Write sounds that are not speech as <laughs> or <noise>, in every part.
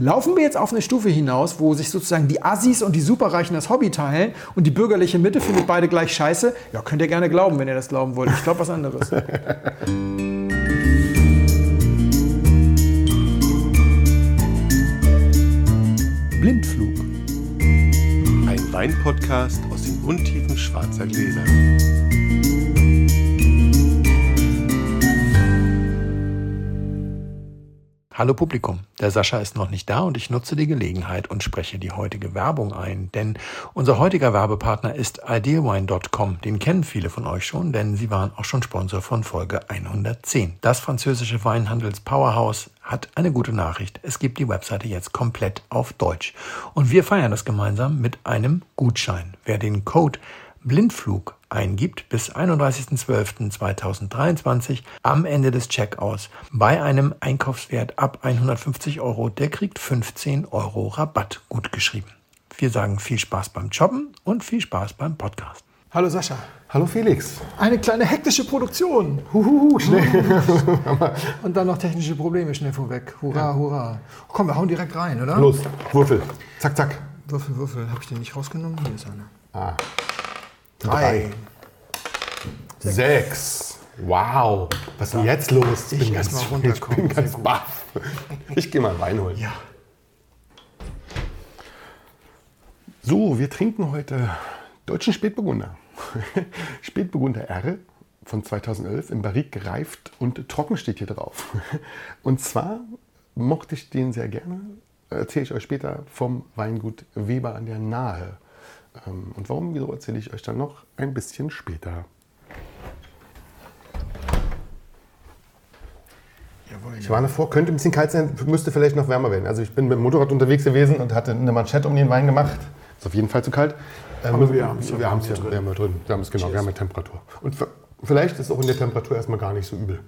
Laufen wir jetzt auf eine Stufe hinaus, wo sich sozusagen die Assis und die Superreichen das Hobby teilen und die bürgerliche Mitte findet beide gleich scheiße? Ja, könnt ihr gerne glauben, wenn ihr das glauben wollt. Ich glaube was anderes. <laughs> Blindflug. Ein Weinpodcast aus den Untiefen schwarzer Gläser. Hallo Publikum, der Sascha ist noch nicht da und ich nutze die Gelegenheit und spreche die heutige Werbung ein, denn unser heutiger Werbepartner ist idealwine.com. Den kennen viele von euch schon, denn sie waren auch schon Sponsor von Folge 110. Das französische Weinhandels Powerhouse hat eine gute Nachricht. Es gibt die Webseite jetzt komplett auf Deutsch und wir feiern das gemeinsam mit einem Gutschein. Wer den Code Blindflug eingibt bis 31.12.2023 am Ende des Checkouts bei einem Einkaufswert ab 150 Euro, der kriegt 15 Euro Rabatt gut geschrieben. Wir sagen viel Spaß beim Shoppen und viel Spaß beim Podcast. Hallo Sascha. Hallo Felix. Eine kleine hektische Produktion. Huhuhu, schnell. <laughs> Und dann noch technische Probleme schnell vorweg. Hurra, hurra. Komm, wir hauen direkt rein, oder? Los, Würfel. Zack, zack. Würfel, Würfel. Habe ich den nicht rausgenommen? Hier ist einer. Ah, Drei. sechs. Wow. Was ist denn jetzt los? Ich erst mal runterkommen. <laughs> Ich bin ganz baff. Ich gehe mal Wein holen. Ja. So, wir trinken heute deutschen Spätburgunder. <laughs> Spätburgunder R von 2011 im Barrique gereift und trocken steht hier drauf. Und zwar mochte ich den sehr gerne, erzähle ich euch später vom Weingut Weber an der Nahe. Ähm, Und warum, wieso erzähle ich euch dann noch ein bisschen später. Ich warne vor, könnte ein bisschen kalt sein, müsste vielleicht noch wärmer werden. Also ich bin mit dem Motorrad unterwegs gewesen und hatte eine Manschette um den Wein gemacht. Ist auf jeden Fall zu kalt. Ähm, Aber wir ja wir haben's ja drin. wir haben ja drin. Wir haben es genau, wir haben ja Temperatur. Und vielleicht ist es auch in der Temperatur erstmal gar nicht so übel.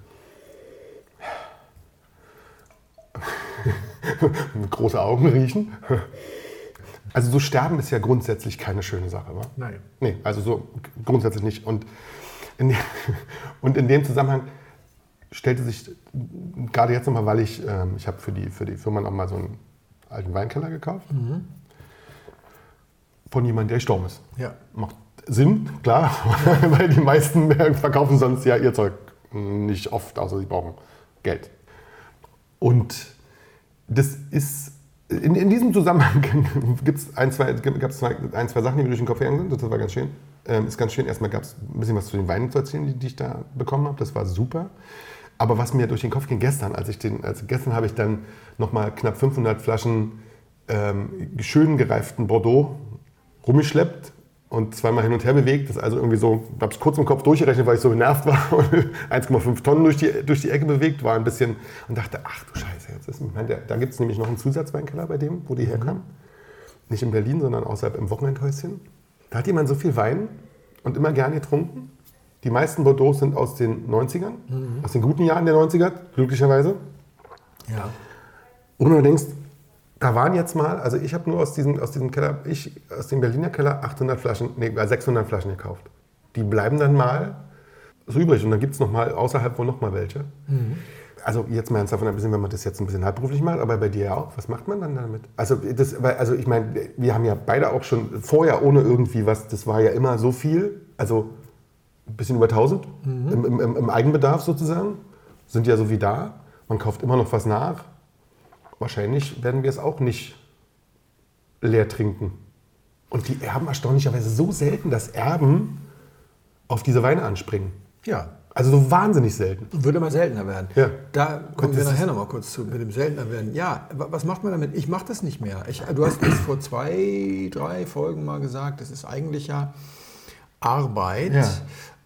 <laughs> Mit große Augen riechen. <laughs> Also so sterben ist ja grundsätzlich keine schöne Sache, wa? Nein. Nee, also so grundsätzlich nicht. Und in, de- <laughs> und in dem Zusammenhang stellte sich gerade jetzt nochmal, weil ich, ähm, ich habe für die, für die Firma nochmal so einen alten Weinkeller gekauft. Von jemandem, der gestorben ist. Ja. Macht Sinn, klar, <laughs> weil die meisten <laughs> verkaufen sonst ja ihr Zeug nicht oft, außer sie brauchen Geld. Und das ist, in, in diesem Zusammenhang <laughs> gibt es ein zwei, ein, zwei Sachen, die mir durch den Kopf gegangen sind. Das war ganz schön. Ähm, ist ganz schön. Erstmal gab es ein bisschen was zu den Weinen zu erzählen, die, die ich da bekommen habe. Das war super. Aber was mir durch den Kopf ging gestern, als ich den, also gestern habe ich dann nochmal knapp 500 Flaschen ähm, schön gereiften Bordeaux rumgeschleppt und zweimal hin und her bewegt. Das ist also irgendwie so, ich habe es kurz im Kopf durchgerechnet, weil ich so genervt war <laughs> und 1,5 Tonnen durch die, durch die Ecke bewegt, war ein bisschen und dachte, ach du Scheiße, jetzt ist, meine, da gibt es nämlich noch einen Zusatzweinkeller bei dem, wo die herkamen. Nicht in Berlin, sondern außerhalb im Wochenendhäuschen. Da hat jemand so viel Wein und immer gern getrunken. Die meisten Bordeaux sind aus den 90ern, aus den guten Jahren der 90er, glücklicherweise. Ja. Und du denkst, da waren jetzt mal, also ich habe nur aus diesem, aus diesem Keller, ich aus dem Berliner Keller 800 Flaschen, nee, äh, 600 Flaschen gekauft. Die bleiben dann mal so übrig und dann gibt es noch mal außerhalb wohl noch mal welche. Also jetzt mal ernsthaft, ein bisschen, wenn man das jetzt ein bisschen halbberuflich macht, aber bei dir ja auch. Was macht man dann damit? Also, das, also ich meine, wir haben ja beide auch schon vorher ohne irgendwie was, das war ja immer so viel, also ein bisschen über 1000 im, im, im, im Eigenbedarf sozusagen, sind ja so wie da. Man kauft immer noch was nach. Wahrscheinlich werden wir es auch nicht leer trinken. Und die Erben erstaunlicherweise so selten, dass Erben auf diese Weine anspringen. Ja. Also so wahnsinnig selten. Würde mal seltener werden. Ja. Da kommen wir nachher ist- noch mal kurz zu, mit dem seltener werden. Ja, wa- was macht man damit? Ich mache das nicht mehr. Ich, du hast es vor zwei, drei Folgen mal gesagt, das ist eigentlich ja Arbeit. Ja.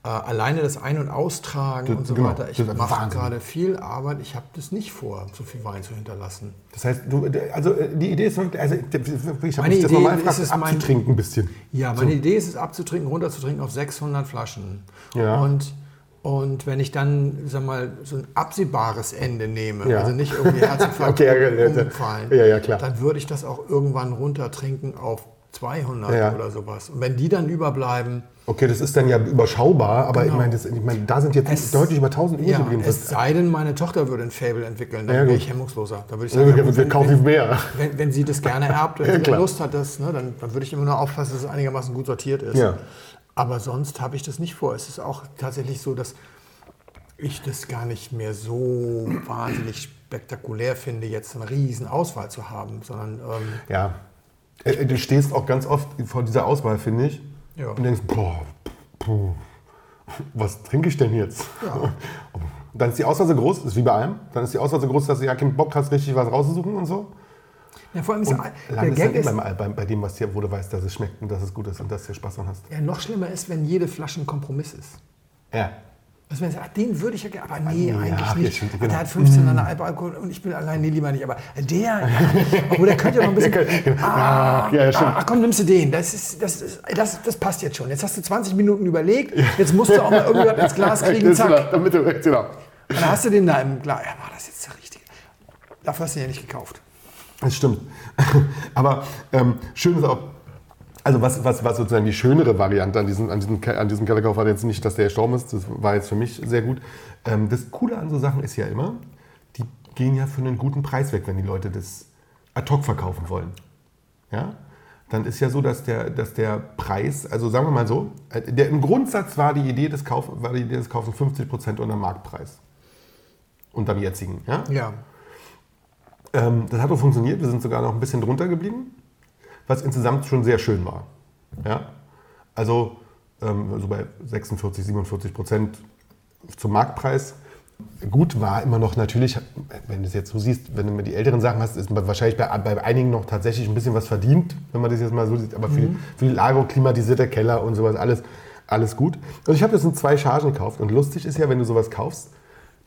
Äh, alleine das Ein- und Austragen Das- und so genau, weiter. Ich ist mache gerade viel Arbeit. Ich habe das nicht vor, so viel Wein zu hinterlassen. Das heißt, du, also äh, die Idee ist wirklich, also ich habe mich das Idee normal ist gefragt, es, mein- abzutrinken ein bisschen. Ja, meine Idee ist es abzutrinken, runterzutrinken auf 600 Flaschen. Ja. Und, und wenn ich dann, sag mal, so ein absehbares Ende nehme, Ja. also nicht irgendwie Herzinfarkt <laughs> Okay, umfallen, Ja, ja, klar. dann würde ich das auch irgendwann runtertrinken auf 200 Ja. oder sowas. Und wenn die dann überbleiben, Okay, das ist dann ja überschaubar, aber Genau. ich meine, ich meine, da sind jetzt Es- deutlich über 1000 übrig ja, geblieben. es sei denn, meine Tochter würde ein Fable entwickeln, dann Ja, wäre ich hemmungsloser. Da würde ich sagen, ja, wir wenn, kaufen mehr. wenn, wenn sie das gerne <laughs> erbt, wenn Ja. Lust hat, das, ne, dann, dann würde ich immer nur aufpassen, dass es einigermaßen gut sortiert ist. Aber sonst habe ich das nicht vor. Es ist auch tatsächlich so, dass ich das gar nicht mehr so wahnsinnig spektakulär finde, jetzt eine riesen Auswahl zu haben, sondern ähm, Ja. Äh, Du stehst auch ganz oft vor dieser Auswahl, finde ich, Ja. und denkst, boah, puh, was trinke ich denn jetzt? Ja. <laughs> Dann ist die Auswahl so groß, ist wie bei allem, dann ist die Auswahl so groß, dass du ja keinen Bock hast, richtig was rauszusuchen und so. ja, vor allem ist Und der Gag ist, immer bei, bei dem, was dir, wo du weißt, dass es schmeckt und dass es gut ist und dass du Spaß dran hast. ja, noch schlimmer ist, wenn jede Flasche ein Kompromiss ist. Ja. Also wenn sie sagt, den würde ich ja gerne, aber nee, Ja, eigentlich ja, nicht. stimmt, Der genau. hat 15 an der Alkohol und ich bin allein, nee, lieber nicht. Aber der, ja, obwohl der könnte ja noch ein <laughs> bisschen. Ah, Ja, ja, stimmt. ah, komm, nimmst du den. Das, ist, das, ist, das, das passt jetzt schon. Jetzt hast du 20 Minuten überlegt. Jetzt musst du auch mal irgendwas ins Glas <laughs> kriegen. Zack. damit du, genau. Und dann hast du den da im Glas. Ja, war das jetzt der richtige? Dafür hast du den ja nicht gekauft. Das stimmt. <laughs> Aber ähm, schön ist auch, also was, was, was sozusagen die schönere Variante an diesem, an diesem, an diesem Kellerkauf war jetzt nicht, dass der gestorben ist, das war jetzt für mich sehr gut. Ähm, das Coole an so Sachen ist ja immer, die gehen ja für einen guten Preis weg, wenn die Leute das ad hoc verkaufen wollen. Ja? Dann ist ja so, dass der, dass der Preis, also sagen wir mal so, äh, der, im Grundsatz war die Idee des Kauf, war die Idee des Kaufens 50% unter Marktpreis. Unterm jetzigen. Ja? Ja. Ähm, das hat auch funktioniert. Wir sind sogar noch ein bisschen drunter geblieben, was insgesamt schon sehr schön war. Ja? Also ähm, so bei 46, 47 Prozent zum Marktpreis. Gut war immer noch natürlich, wenn du es jetzt so siehst, wenn du mir die älteren Sachen hast, ist wahrscheinlich bei, bei einigen noch tatsächlich ein bisschen was verdient, wenn man das jetzt mal so sieht. Aber für, die, für die Lager, klimatisierter Keller und sowas, alles, alles gut. Also ich habe das in zwei Chargen gekauft. Und lustig ist ja, wenn du sowas kaufst,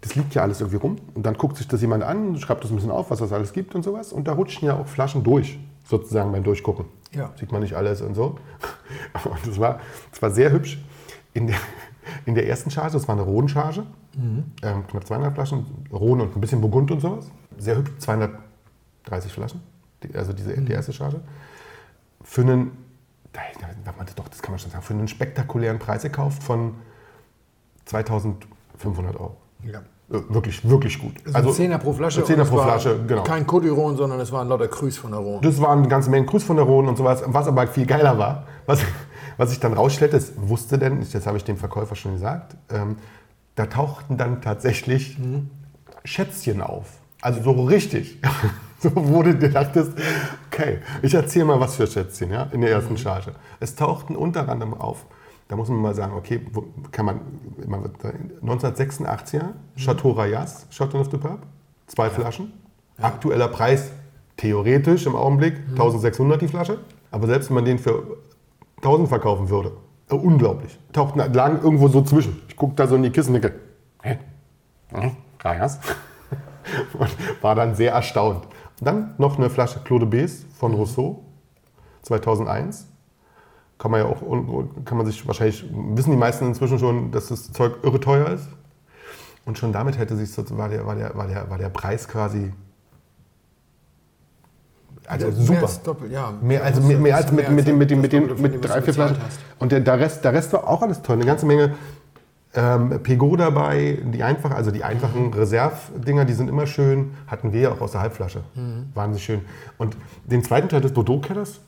das liegt ja alles irgendwie rum. Und dann guckt sich das jemand an, schreibt das ein bisschen auf, was das alles gibt und sowas. Und da rutschen ja auch Flaschen durch, sozusagen beim Durchgucken. Ja. Sieht man nicht alles und so. <laughs> Und das war, das war sehr hübsch. In der, in der ersten Charge, das war eine Rhone-Charge, ähm, knapp 200 Flaschen, Rhone und ein bisschen Burgund und sowas. Sehr hübsch, 230 Flaschen, die, also diese, die erste Charge. Für einen, doch, das kann man schon sagen, für einen spektakulären Preis gekauft von 2500 Euro. ja. Äh, Wirklich, wirklich gut. Also, ein Zehner pro Flasche. ein Zehner und es pro war Flasche, genau. Kein Codiron, sondern es war ein lauter Grüß von der Rhone. Das waren eine ganze Menge Grüß von der Rhone und sowas. Was aber viel geiler war, was, was ich dann rausstellte, das wusste denn, das habe ich dem Verkäufer schon gesagt, ähm, da tauchten dann tatsächlich Schätzchen auf. Also so richtig. <laughs> So, du dir dachtest, okay, ich erzähle mal was für Schätzchen ja, in der ersten Charge. Es tauchten unter anderem auf, da muss man mal sagen, okay, kann man, man 1986er, Chateau Rayas, Chateau of the Pape, zwei Flaschen, aktueller Preis theoretisch im Augenblick 1600 die Flasche, aber selbst wenn man den für 1000 verkaufen würde, äh, unglaublich, tauchten, lagen irgendwo so zwischen. Ich gucke da so in die Kissen und denke, hä? Hm? Rayas? <laughs> und war dann sehr erstaunt. Und dann noch eine Flasche Claude Bes von Rousseau, 2001. Kann man ja auch, kann man sich wahrscheinlich, wissen die meisten inzwischen schon, dass das Zeug irre teuer ist. Und schon damit hätte sich, war der, war der, war der, war der Preis quasi, also Mehr super. als doppelt, ja. Mehr, also mehr, mehr als mit, mit, mit, mit, dem, mit was drei, vier Flaschen. Und der, der, Rest, der Rest war auch alles toll. Eine ganze Menge ähm, Pego dabei, die einfach, also die einfachen Reservedinger, die sind immer schön. Hatten wir ja auch aus der Halbflasche. Wahnsinnig schön. Und den zweiten Teil des Bordeaux-Kellers,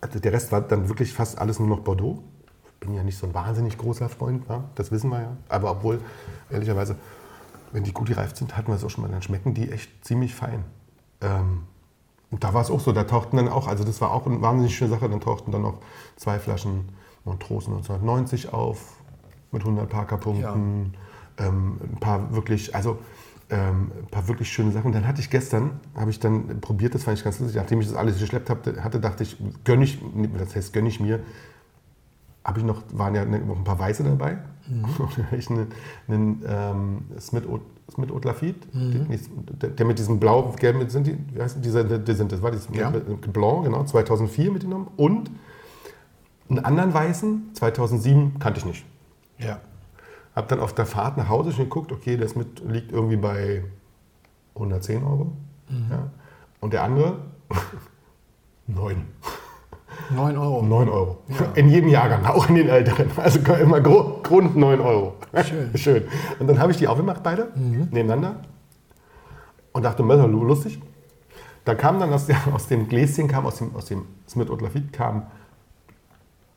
also der Rest war dann wirklich fast alles nur noch Bordeaux. Ich bin ja nicht so ein wahnsinnig großer Freund, ja? das wissen wir ja. Aber obwohl, ehrlicherweise, wenn die gut gereift sind, hatten wir es auch schon mal, dann schmecken die echt ziemlich fein. Ähm, und da war es auch so, da tauchten dann auch, also das war auch eine wahnsinnig schöne Sache, dann tauchten dann noch zwei Flaschen Montrose 1990 auf mit 100 Parker-Punkten, ähm, ein paar wirklich, also ähm, ein paar wirklich schöne Sachen. Dann hatte ich gestern, habe ich dann probiert, das fand ich ganz lustig, nachdem ich das alles geschleppt hatte, hatte dachte ich, gönne ich, das heißt gönne ich mir, habe ich noch, waren ja noch ein paar Weiße dabei. Mhm. <laughs> Und dann habe ich einen, einen ähm, Smith Smith Haute Lafitte, Mhm. der, der mit diesem blau, gelben, sind die, wie heißt die, die sind, das war dieses Ja. Blanc, genau, 2004 mitgenommen. Und einen anderen Weißen, 2007, kannte ich nicht. Ja. Hab dann auf der Fahrt nach Hause schon geguckt, okay, das mit liegt irgendwie bei 110 Euro. Ja. Und der andere, <laughs> 9. 9 Euro. 9 Euro. In jedem Jahrgang, auch in den älteren. Also <laughs> immer Gru- Grund 9 Euro. Schön. <laughs> Schön. Und dann habe ich die aufgemacht, beide, nebeneinander. Und dachte, das doch lustig. Da kam dann aus, der, aus dem Gläschen, kam aus dem, aus dem Smith und Lafitte, kam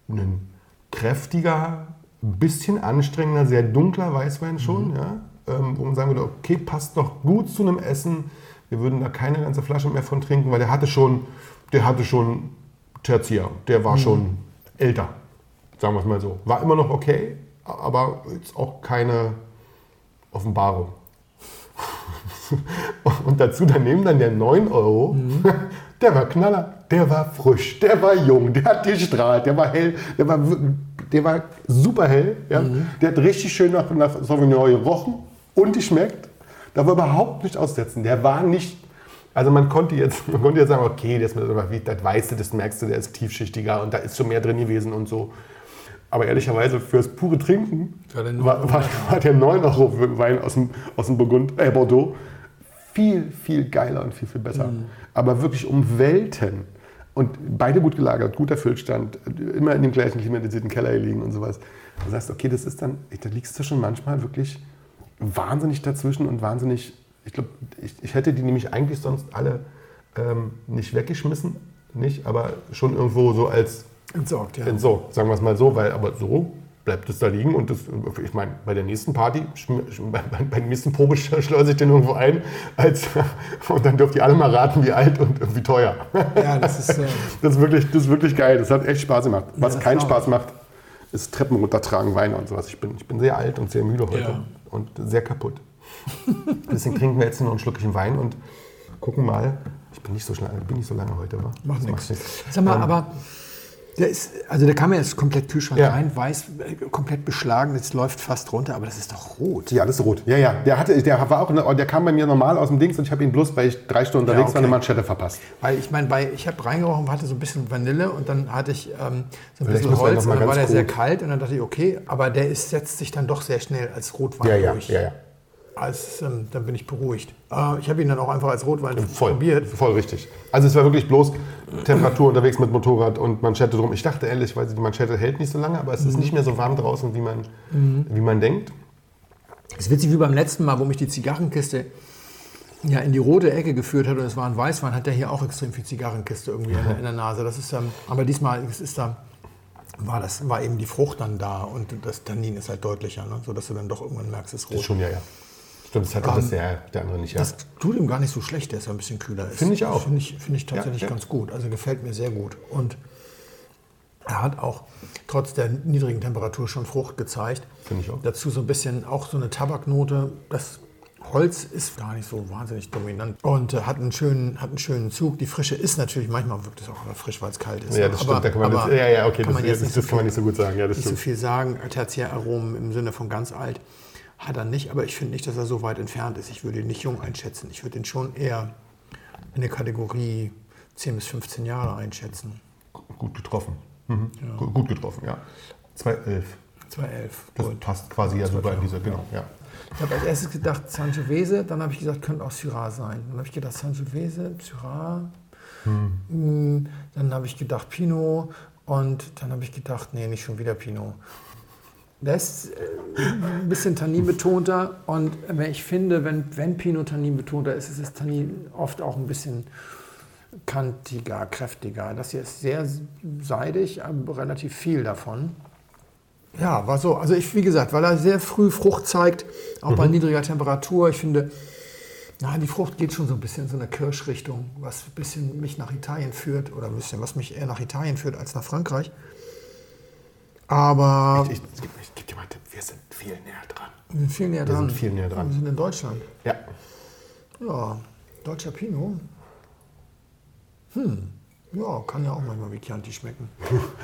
ein kräftiger, ein bisschen anstrengender, sehr dunkler Weißwein schon, ja, ähm, wo man sagen würde, okay, passt noch gut zu einem Essen. Wir würden da keine ganze Flasche mehr von trinken, weil der hatte schon, der hatte schon Tertiär, der war schon älter, sagen wir es mal so. War immer noch okay, aber jetzt auch keine Offenbarung. <laughs> Und dazu daneben dann der 9 Euro. <laughs> Der war Knaller, der war frisch, der war jung, der hat gestrahlt, der war hell, der war, der war super hell. Ja? Der hat richtig schön nach, nach Sauvignon gerochen und geschmeckt. Da war überhaupt nicht aussetzen. Der war nicht. Also man konnte jetzt, man konnte jetzt sagen, okay, das, das weißt du, das merkst du, der ist tiefschichtiger und da ist schon mehr drin gewesen und so. Aber ehrlicherweise fürs pure Trinken War der 9 war, war, war der 9 Euro Wein aus dem, aus dem Burgund, äh, Bordeaux viel, viel geiler und viel, viel besser. Aber wirklich um Welten. Und beide gut gelagert, guter Füllstand, immer in dem gleichen klimatisierten Keller liegen und sowas. Du sagst, okay, das ist dann, da liegst du schon manchmal wirklich wahnsinnig dazwischen und wahnsinnig, ich glaube, ich, ich hätte die nämlich eigentlich sonst alle ähm, nicht weggeschmissen, nicht, aber schon irgendwo so als Entsorgt, ja. entsorgt, sagen wir es mal so, weil aber so bleibt es da liegen und das, ich meine, bei der nächsten Party, bei, bei bei der nächsten Probe <laughs> schleuse ich den irgendwo ein als, <laughs> und dann dürft ihr alle mal raten, wie alt und wie teuer. Ja, das ist. Äh, <laughs> Das ist wirklich, das ist wirklich geil, das hat echt Spaß gemacht. Was das keinen Spaß macht, ist Treppen runtertragen, Weine und sowas. Ich bin, ich bin sehr alt und sehr müde heute Ja. und sehr kaputt. Deswegen trinken wir jetzt nur ein Schlückchen Wein und gucken mal. Ich bin nicht so, schnell, bin nicht so lange heute, wa? macht nichts. Sag mal, Ähm, aber der ist, also der kam ja jetzt komplett Kühlschrank Ja. rein, weiß, äh, komplett beschlagen, jetzt läuft fast runter, aber das ist doch rot. Ja, das ist rot. Ja, ja. Der, hatte, der, war auch, der kam bei mir normal aus dem Dings und ich habe ihn bloß, weil ich drei Stunden Ja, unterwegs war, okay. eine Manschette verpasst. Weil ich meine, ich habe reingerochen, hatte so ein bisschen Vanille und dann hatte ich ähm, so ein bisschen man Holz und dann war der ganz sehr kalt und dann dachte ich, okay, aber der ist, setzt sich dann doch sehr schnell als Rotwein Ja, ja, durch. ja, ja. Als, ähm, dann bin ich beruhigt. Äh, ich habe ihn dann auch einfach als Rotwein Voll, probiert. voll richtig. Also es war wirklich bloß Temperatur unterwegs mit Motorrad und Manschette drum. Ich dachte ehrlich, weil die Manschette hält nicht so lange, aber es ist nicht mehr so warm draußen, wie man, wie man denkt. Das ist witzig wie beim letzten Mal, wo mich die Zigarrenkiste ja, in die rote Ecke geführt hat und es war ein Weißwein, hat der hier auch extrem viel Zigarrenkiste irgendwie in, der, in der Nase. Das ist, ähm, aber diesmal es ist da, war, das, war eben die Frucht dann da und das Tannin ist halt deutlicher, ne? sodass du dann doch irgendwann merkst, es ist Das ist rot. schon, ja, ja. Stimmt, das hat das der, der andere nicht, ja. Das tut ihm gar nicht so schlecht, der ist ja ein bisschen kühler ist. Finde ich auch. Finde ich, finde ich tatsächlich Ja, ja. ganz gut. Also gefällt mir sehr gut. Und er hat auch trotz der niedrigen Temperatur schon Frucht gezeigt. Finde ich auch. Dazu so ein bisschen auch so eine Tabaknote. Das Holz ist gar nicht so wahnsinnig dominant und äh, hat, einen schönen, hat einen schönen Zug. Die Frische ist natürlich, manchmal wirkt es auch frisch, weil es kalt ist. Ja, das aber, stimmt. Da kann man aber jetzt, ja, ja, okay, kann das, das, nicht das so kann man viel- nicht so gut sagen. Ja, das nicht so stimmt. viel sagen. Tertiäraromen im Sinne von ganz alt hat er nicht, aber ich finde nicht, dass er so weit entfernt ist. Ich würde ihn nicht jung einschätzen. Ich würde ihn schon eher in der Kategorie 10 bis 15 Jahre einschätzen. Gut getroffen. Mhm. Gut, gut getroffen, ja. 211. 2011. Das Gut. passt quasi ja sogar in diese, genau, ja. Ich habe als erstes gedacht Sangiovese, dann habe ich gesagt, könnte auch Syrah sein. Dann habe ich gedacht Sangiovese, Syrah. Mm, Dann habe ich gedacht Pinot und dann habe ich gedacht, nee, nicht schon wieder Pinot. Der ist äh, ein bisschen tanninbetonter und wenn ich finde, wenn, wenn Pinot tanninbetonter ist, ist das Tannin oft auch ein bisschen kantiger, kräftiger. Das hier ist sehr seidig, aber relativ viel davon. Ja, war so. Also ich, wie gesagt, weil er sehr früh Frucht zeigt, auch bei niedriger Temperatur. Ich finde, na, die Frucht geht schon so ein bisschen in so eine Kirschrichtung, was ein bisschen mich nach Italien führt oder ein bisschen, was mich eher nach Italien führt als nach Frankreich. Aber Ich, ich, ich gebe dir mal einen Tipp, wir sind viel näher dran. wir sind viel näher Wir dran. sind viel näher dran. Wir sind in Deutschland. Ja. Ja, deutscher Pinot. Hm. Ja, kann ja auch manchmal wie Chianti schmecken.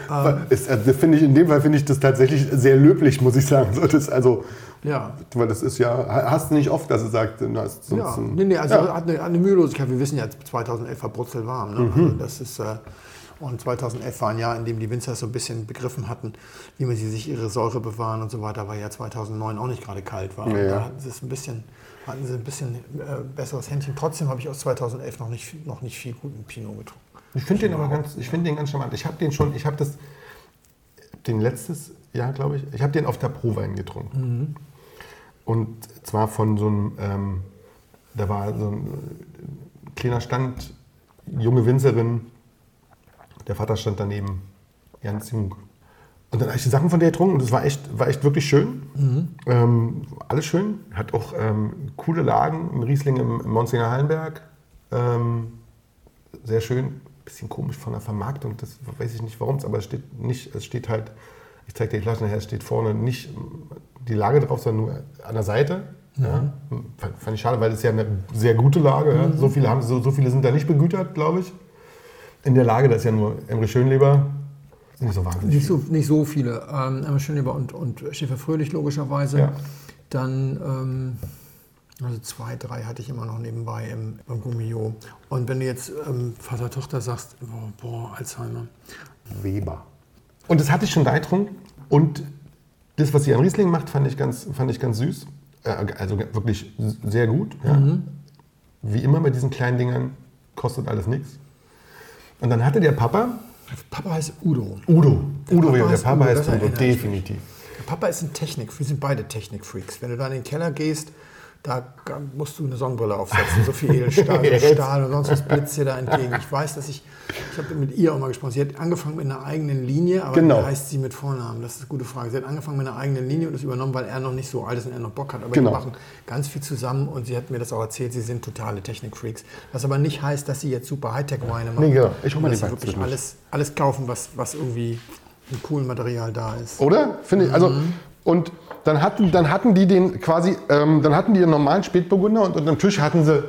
<laughs> Ist, also finde ich, in dem Fall finde ich das tatsächlich sehr löblich, muss ich sagen. So, das, also, Ja, weil das ist ja, hast du nicht oft, dass du sagst, du hast sonst Ja, ein- nee, nee, also ja. hat eine, eine Mühelosigkeit. Wir wissen ja, 2011 war brutzelwarm. Ne? Also das ist, äh, Und 2011 war ein Jahr, in dem die Winzer so ein bisschen begriffen hatten, wie man sie sich ihre Säure bewahren und so weiter, weil ja 2009 auch nicht gerade kalt war. Ja, da hatten sie es ein bisschen, hatten sie ein bisschen äh, besseres Händchen. Trotzdem habe ich aus 2011 noch nicht, viel- noch nicht viel guten Pinot getrunken. Ich finde den aber ganz, ich finde den ganz charmant. Ich habe den schon, ich habe das, den letztes Jahr, glaube ich, ich habe den auf der Prowein getrunken. Und zwar von so einem, ähm, da war so ein kleiner Stand, junge Winzerin, der Vater stand daneben, ganz jung. Und dann habe ich die Sachen von der getrunken und das war echt, war echt wirklich schön. Ähm, alles schön. Hat auch ähm, coole Lagen, ein Riesling im, im Monsinger Hallenberg. Ähm, sehr schön. Bisschen komisch von der Vermarktung, das weiß ich nicht warum, aber es steht nicht, es steht halt, ich zeige dir die Flasche nachher, es steht vorne nicht die Lage drauf, sondern nur an der Seite. Ja. Fand, ich schade, weil es ist ja eine sehr gute Lage. Ja. So, viele haben, so, so viele sind da nicht begütert, glaube ich. In der Lage, da ist ja nur Emre Schönleber. Nicht so wahnsinnig Nicht so, nicht so viele. Ähm, Emma Schönleber und, und Schäfer Fröhlich logischerweise. Ja. Dann, ähm, also zwei, drei hatte ich immer noch nebenbei im, im Gummio. Und wenn du jetzt ähm, Vater-Tochter sagst, boah, boah, Alzheimer. Weber. Und das hatte ich schon getrunken. Und das, was sie an Riesling macht, fand ich ganz, fand ich ganz süß. Äh, Also wirklich sehr gut. Ja. Wie immer bei diesen kleinen Dingern kostet alles nichts. Und dann hatte der Papa, Papa heißt Udo. Udo, Udo, Papa der heißt Papa Udo, heißt Udo, definitiv. Der Papa ist ein Technik, wir sind beide Technikfreaks. Wenn du da in den Keller gehst, da musst du eine Sonnenbrille aufsetzen, so viel Edelstahl, <laughs> so. Stahl und sonst was blitzt dir da entgegen. Ich weiß, dass ich, ich habe mit ihr auch mal gesprochen, sie hat angefangen mit einer eigenen Linie, aber Genau. wie heißt sie mit Vornamen? Das ist eine gute Frage. Sie hat angefangen mit einer eigenen Linie und das übernommen, weil er noch nicht so alt ist und er noch Bock hat. Aber Genau. die machen ganz viel zusammen und sie hat mir das auch erzählt, sie sind totale Technikfreaks. Was aber nicht heißt, dass sie jetzt super Hightech-Weine machen. Nee, genau. Ich hol mal Und dass die sie wirklich alles, alles kaufen, was, was irgendwie im coolen Material da ist. Oder? Finde ich. Also, und dann hatten, dann hatten die den quasi, ähm, dann hatten die den normalen Spätburgunder und unterm Tisch hatten sie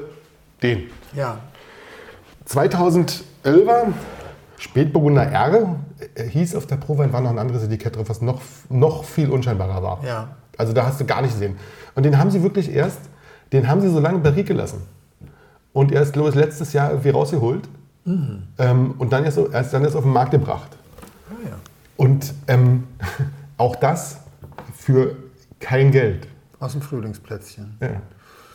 den. Ja, 2011er Spätburgunder R äh, hieß auf der Prowein, war noch ein anderes Etikett drauf, was noch, noch viel unscheinbarer war. Ja. Also da hast du gar nicht gesehen. Und den haben sie wirklich erst, den haben sie so lange barrique gelassen. Und erst, glaube ich, letztes Jahr irgendwie rausgeholt. Ähm, und dann erst, erst dann erst auf den Markt gebracht. Ah, ja. Und ähm, <laughs> auch das für kein Geld. Aus dem Frühlingsplätzchen. Ja.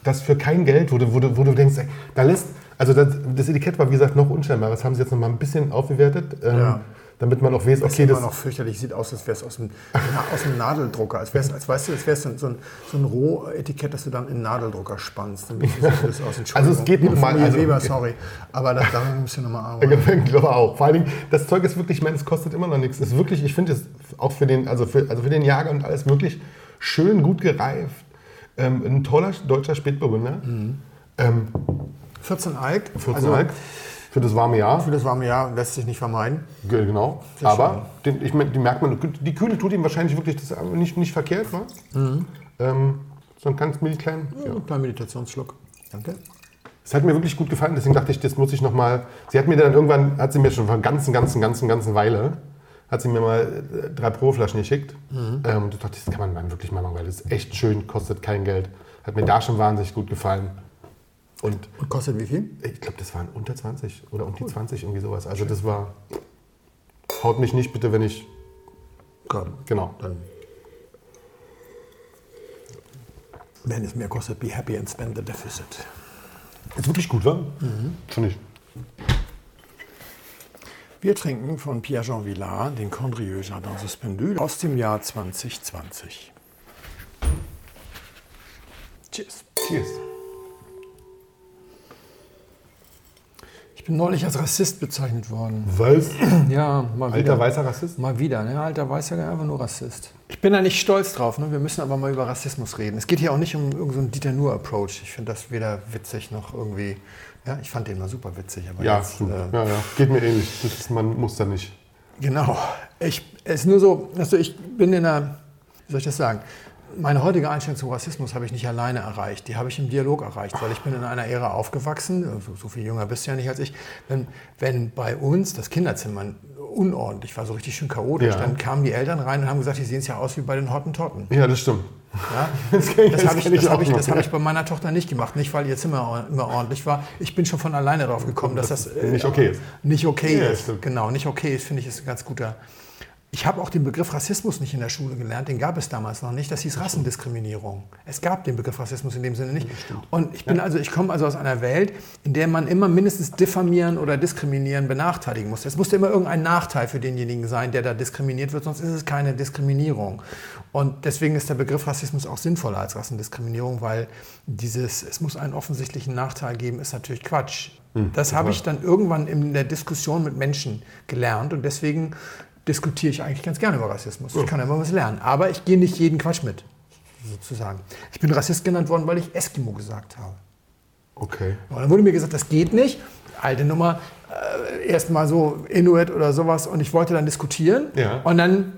Das für kein Geld, wo du, wo du, wo du denkst, ey, da lässt, also das, das Etikett war wie gesagt noch unscheinbar. Das haben sie jetzt noch mal ein bisschen aufgewertet, ähm, Ja. Damit man auch weiß, Das okay, sieht das, immer noch fürchterlich, sieht aus, als wäre es aus dem, <laughs> aus dem Nadeldrucker. Als, wär's, als weißt du, als wäre es so, ein- so ein, Rohetikett, das du dann in den Nadeldrucker spannst. Dann das aus. <laughs> Also es geht Liebe noch mal, Familie also- Weber, sorry. Aber da, da müssen wir nochmal <laughs> arbeiten. Ich glaube auch. Vor allen Dingen, das Zeug ist wirklich, ich meine, es kostet immer noch nichts. Es ist wirklich, ich finde es auch für den, also für, also für den Jahrgang und alles wirklich schön gut gereift. Ähm, ein toller deutscher Spätburgunder. Ähm, 14 Alk. 14 also Alk für das warme Jahr. Für das warme Jahr lässt sich nicht vermeiden. Ge- Genau. Sehr Aber den, ich die merkt man, die Kühle tut ihm wahrscheinlich wirklich das aber nicht, nicht verkehrt, wa? Ähm, so ein ganz milch klein. Ja. Ein kleiner Meditationsschluck. Danke. Es hat mir wirklich gut gefallen, deswegen dachte ich, das muss ich noch mal. Sie hat mir dann irgendwann, hat sie mir schon vor einer ganzen, ganzen, ganzen, ganzen Weile, hat sie mir mal äh, drei Probeflaschen geschickt. Ähm, und ich dachte, das kann man wirklich mal machen, weil das ist echt schön, kostet kein Geld. Hat mir da schon wahnsinnig gut gefallen. Und Und kostet wie viel? ich glaube, das waren unter 20 oder um die 20, irgendwie sowas. Also das war. Haut mich nicht bitte, wenn ich. Komm. Genau. Dann. Wenn es mehr kostet, be happy and spend the deficit. Ist wirklich gut, wa? Finde ich. Wir trinken von Pierre-Jean Villard den Condrieu Jardin Suspendu aus dem Jahr 2020. Cheers. Cheers. Bin neulich als Rassist bezeichnet worden. Was? <clears throat> Ja, mal Alter wieder. weißer Rassist? Mal wieder, ne? Alter weißer, einfach nur Rassist. Ich bin da nicht stolz drauf, ne? Wir müssen aber mal über Rassismus reden. Es geht hier auch nicht um irgendeinen so Dieter Nuhr-Approach. Ich finde das weder witzig noch irgendwie. Ja, ich fand den mal super witzig, aber Ja, jetzt. Äh, ja, ja. Geht mir ähnlich. Ist, man muss da nicht. Genau. Ich, es ist nur so, also ich bin in einer, wie soll ich das sagen? Meine heutige Einstellung zum Rassismus habe ich nicht alleine erreicht. Die habe ich im Dialog erreicht, weil ich bin in einer Ära aufgewachsen, also so viel jünger bist du ja nicht als ich, wenn, wenn bei uns das Kinderzimmer unordentlich war, so richtig schön chaotisch. Ja. Dann kamen die Eltern rein und haben gesagt, die sehen es ja aus wie bei den Hottentotten. Ja, das stimmt. Ja? <laughs> Das Das das habe ich, das hab ich, das hab ich bei meiner Tochter nicht gemacht. Nicht, weil ihr Zimmer immer ordentlich war. Ich bin schon von alleine drauf gekommen, dass das, äh, nicht okay ist. Nicht okay Ja, ist. stimmt. Genau, nicht okay ist, finde ich, ist ein ganz guter. Ich habe auch den Begriff Rassismus nicht in der Schule gelernt. Den gab es damals noch nicht. Das hieß Rassendiskriminierung. Es gab den Begriff Rassismus in dem Sinne nicht. Und ich bin also, ich komme also aus einer Welt, in der man immer mindestens diffamieren oder diskriminieren benachteiligen musste. Es musste immer irgendein Nachteil für denjenigen sein, der da diskriminiert wird, sonst ist es keine Diskriminierung. Und deswegen ist der Begriff Rassismus auch sinnvoller als Rassendiskriminierung, weil dieses, es muss einen offensichtlichen Nachteil geben, ist natürlich Quatsch. das habe ich dann irgendwann in der Diskussion mit Menschen gelernt und deswegen diskutiere ich eigentlich ganz gerne über Rassismus. Ich kann immer was lernen, aber ich gehe nicht jeden Quatsch mit, sozusagen. Ich bin Rassist genannt worden, weil ich Eskimo gesagt habe. Okay. Und dann wurde mir gesagt, das geht nicht. Alte Nummer, äh, erstmal so Inuit oder sowas. Und ich wollte dann diskutieren. Ja. Und dann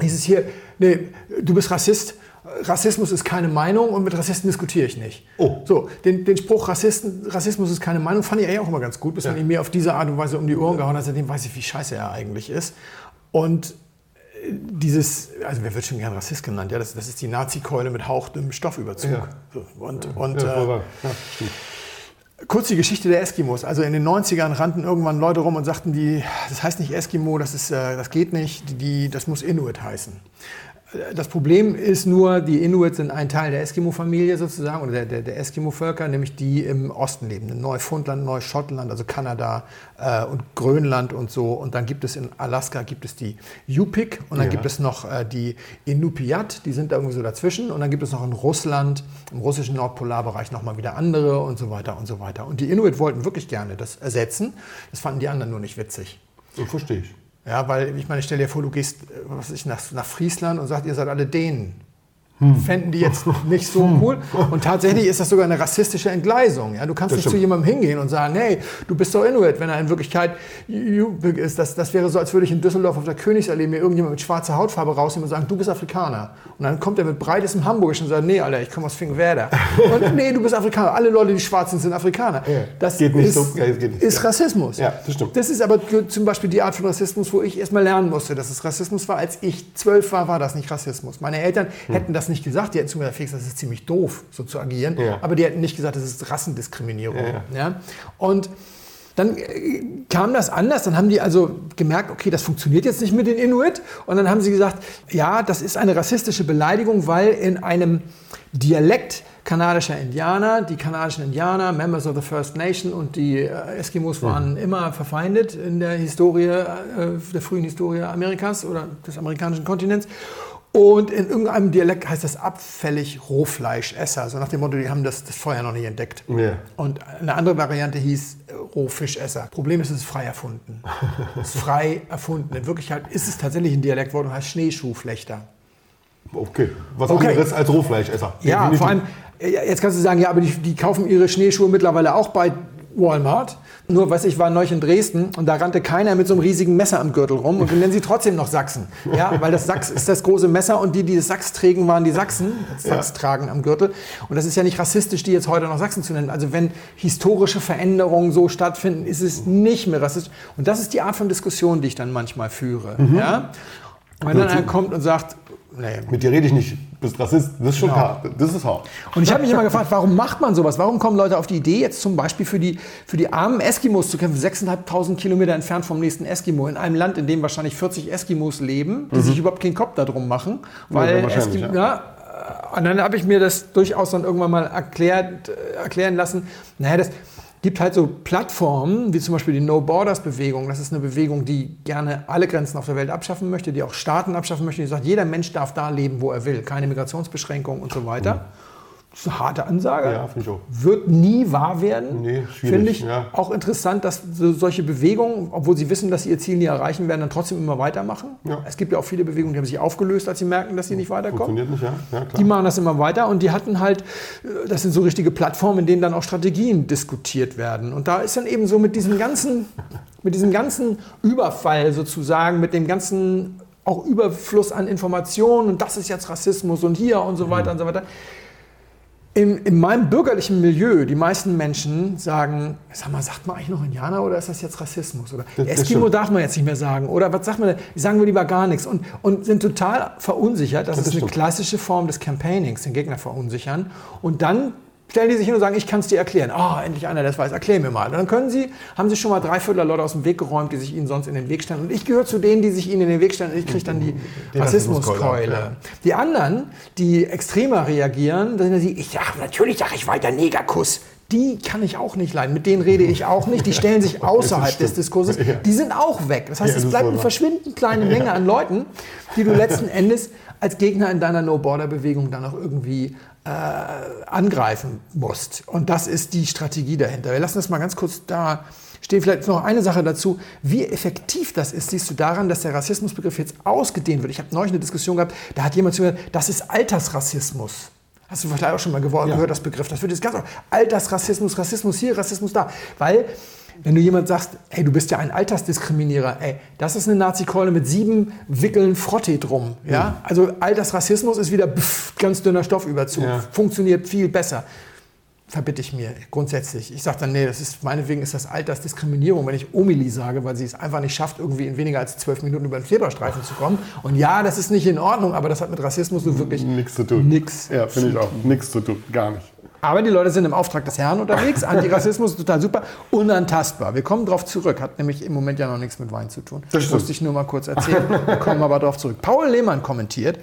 hieß es hier, nee, du bist Rassist. Rassismus ist keine Meinung und mit Rassisten diskutiere ich nicht. Oh. So, den, den Spruch Rassisten, Rassismus ist keine Meinung fand ich eigentlich auch immer ganz gut, bis man ihn mir auf diese Art und Weise um die Ohren gehauen hat. Seitdem weiß ich, wie scheiße er eigentlich ist. Und äh, dieses, also wer wird schon gern Rassist genannt? Ja, das, das ist die Nazi-Keule mit hauchdünnem Stoffüberzug. Ja. Und und Ja, äh. Kurz die Geschichte der Eskimos. Also in den 90ern rannten irgendwann Leute rum und sagten, die, das heißt nicht Eskimo, das, ist, äh, das geht nicht, die, das muss Inuit heißen. Das Problem ist nur, die Inuit sind ein Teil der Eskimo-Familie sozusagen, oder der, der, der Eskimo-Völker, nämlich die im Osten leben, in Neufundland, Neuschottland, also Kanada äh, und Grönland und so. Und dann gibt es in Alaska gibt es die Yupik und dann Ja. gibt es noch äh, die Inupiat, die sind da irgendwie so dazwischen. Und dann gibt es noch in Russland, im russischen Nordpolarbereich nochmal wieder andere und so weiter und so weiter. Und die Inuit wollten wirklich gerne das ersetzen. Das fanden die anderen nur nicht witzig. So verstehe ich. Ja, weil ich meine, stell dir vor, du gehst äh, was ich, nach, nach Friesland und sagst, ihr seid alle Dänen. Hm. Fänden die jetzt nicht so cool. Und tatsächlich ist das sogar eine rassistische Entgleisung. Ja, du kannst Das nicht zu stimmt. jemandem hingehen und sagen, hey, du bist doch Inuit, wenn er in Wirklichkeit Yupik ist. Das, das wäre so, als würde ich in Düsseldorf auf der Königsallee mir irgendjemand mit schwarzer Hautfarbe rausnehmen und sagen, du bist Afrikaner. Und dann kommt er mit breitestem Hamburgisch und sagt, nee, Alter, ich komme aus Finkenwerder. <laughs> Und nee, du bist Afrikaner. Alle Leute, die schwarz sind, sind Afrikaner. Ja, Das geht nicht ist, so. Ja, geht nicht. ist. Rassismus. Ja, das stimmt. Das ist aber zum Beispiel die Art von Rassismus, wo ich erstmal lernen musste, dass es Rassismus war. Als ich zwölf war, war das nicht Rassismus. Meine Eltern Hm. hätten das nicht gesagt. Die hätten zu mir gesagt, Felix, das ist ziemlich doof, so zu agieren. Ja. Aber die hätten nicht gesagt, das ist Rassendiskriminierung. Ja, Ja? Und dann äh, kam das anders. Dann haben die also gemerkt, okay, das funktioniert jetzt nicht mit den Inuit. Und dann haben sie gesagt, ja, das ist eine rassistische Beleidigung, weil in einem Dialekt kanadischer Indianer, die kanadischen Indianer, Members of the First Nation und die äh, Eskimos waren immer verfeindet in der Historie, äh, der frühen Historie Amerikas oder des amerikanischen Kontinents. Und in irgendeinem Dialekt heißt das abfällig Rohfleischesser. So nach dem Motto, die haben das, das vorher noch nicht entdeckt. Ja. Und eine andere Variante hieß äh, Rohfischesser. Problem ist, es ist frei erfunden. <laughs> es ist frei erfunden. In Wirklichkeit ist es tatsächlich ein Dialektwort und heißt Schneeschuhflechter. Okay. Was Okay. anderes als Rohfleischesser. Ja, Definitiv. vor allem, äh, jetzt kannst du sagen, ja, aber die, die kaufen ihre Schneeschuhe mittlerweile auch bei Walmart. Nur, weiß ich, war neulich in Dresden und da rannte keiner mit so einem riesigen Messer am Gürtel rum und wir nennen sie trotzdem noch Sachsen. Ja, weil das Sachs ist das große Messer und die, die das Sachs trägen, waren die Sachsen, das Sachs tragen am Gürtel. Und das ist ja nicht rassistisch, die jetzt heute noch Sachsen zu nennen. Also wenn historische Veränderungen so stattfinden, ist es nicht mehr rassistisch. Und das ist die Art von Diskussion, die ich dann manchmal führe. Ja? Und wenn dann einer kommt und sagt, nee, Mit dir rede ich nicht. Du bist Rassist. Das ist schon Genau. hart. Das ist hart. und ich habe mich immer gefragt, warum macht man sowas? Warum kommen Leute auf die Idee, jetzt zum Beispiel für die, für die armen Eskimos zu kämpfen, 6.500 Kilometer entfernt vom nächsten Eskimo, in einem Land, in dem wahrscheinlich 40 Eskimos leben, die sich überhaupt keinen Kopf darum machen. Weil Mhm. wahrscheinlich, Eskimo, ja. äh, Und dann habe ich mir das durchaus dann irgendwann mal erklärt, äh, erklären lassen. Naja, das gibt halt so Plattformen, wie zum Beispiel die No Borders Bewegung. Das ist eine Bewegung, die gerne alle Grenzen auf der Welt abschaffen möchte, die auch Staaten abschaffen möchte, die sagt, jeder Mensch darf da leben, wo er will. Keine Migrationsbeschränkungen und so weiter. Das ist eine harte Ansage. Ja, finde ich auch. Wird nie wahr werden. Nee, schwierig, Finde ich ja. auch interessant, dass so, solche Bewegungen, obwohl sie wissen, dass sie ihr Ziel nie erreichen werden, dann trotzdem immer weitermachen. Ja. Es gibt ja auch viele Bewegungen, die haben sich aufgelöst, als sie merken, dass sie nicht weiterkommen. Funktioniert nicht, ja? Ja, klar. Die machen das immer weiter und die hatten halt, äh, das sind so richtige Plattformen, in denen dann auch Strategien diskutiert werden. Und da ist dann eben so mit diesem ganzen, <laughs> mit diesem ganzen Überfall sozusagen, mit dem ganzen auch Überfluss an Informationen und das ist jetzt Rassismus und hier und so weiter und so weiter. In, in meinem bürgerlichen Milieu, die meisten Menschen sagen, sag mal, sagt man eigentlich noch Indianer oder ist das jetzt Rassismus? Oder Das- das Eskimo stimmt. darf man jetzt nicht mehr sagen. Oder was sagt man denn? Sagen wir lieber gar nichts. Und, und sind total verunsichert. Das, Das ist eine stimmt. klassische Form des Campaignings, den Gegner verunsichern. Und dann stellen die sich hin und sagen, ich kann es dir erklären. Ah, endlich einer, der es weiß, erklär mir mal. Und dann können sie, haben sie schon mal drei Viertel Leute aus dem Weg geräumt, die sich ihnen sonst in den Weg stellen. Und ich gehöre zu denen, die sich ihnen in den Weg stellen und ich kriege dann die, Die Rassismuskeule. Ja. Die anderen, die extremer reagieren, dann sind die, ich sag, natürlich sage ich weiter Negerkuss. Die kann ich auch nicht leiden. Mit denen rede ich auch nicht. Die stellen sich <laughs> außerhalb des. Diskurses. Die sind auch weg. Das heißt, es bleibt eine verschwindend kleine Menge an Leuten, die du letzten Endes als Gegner in deiner No-Border-Bewegung dann auch irgendwie äh, angreifen musst. Und das ist die Strategie dahinter. Wir lassen das mal ganz kurz da stehen. Vielleicht noch eine Sache dazu. Wie effektiv das ist, siehst du daran, dass der Rassismusbegriff jetzt ausgedehnt wird. Ich habe neulich eine Diskussion gehabt, da hat jemand zu mir gesagt, das ist Altersrassismus. Hast du vielleicht auch schon mal gehört, das Begriff. Das wird jetzt ganz oft. Altersrassismus, Rassismus hier, Rassismus da. Weil, wenn du jemand sagst, hey, du bist ja ein Altersdiskriminierer, ey, das ist eine Nazi-Keule mit sieben Wickeln Frotte drum. Ja? Also Altersrassismus ist wieder pff, ganz dünner Stoffüberzug. Ja. Funktioniert viel besser. Verbitte ich mir grundsätzlich. Ich sage dann, nee, das ist, meinetwegen ist das Altersdiskriminierung, wenn ich Omili sage, weil sie es einfach nicht schafft, irgendwie in weniger als zwölf Minuten über den Zebrastreifen zu kommen. Und ja, das ist nicht in Ordnung, aber das hat mit Rassismus so wirklich Nichts zu tun. Nix. Ja, finde ich auch. Nichts zu tun. Gar nicht. Aber die Leute sind im Auftrag des Herrn unterwegs. <laughs> Antirassismus ist total super. Unantastbar. Wir kommen drauf zurück. Hat nämlich im Moment ja noch nichts mit Wein zu tun. Das Das musste ich nur mal kurz erzählen. Wir kommen aber drauf zurück. Paul Lehmann kommentiert.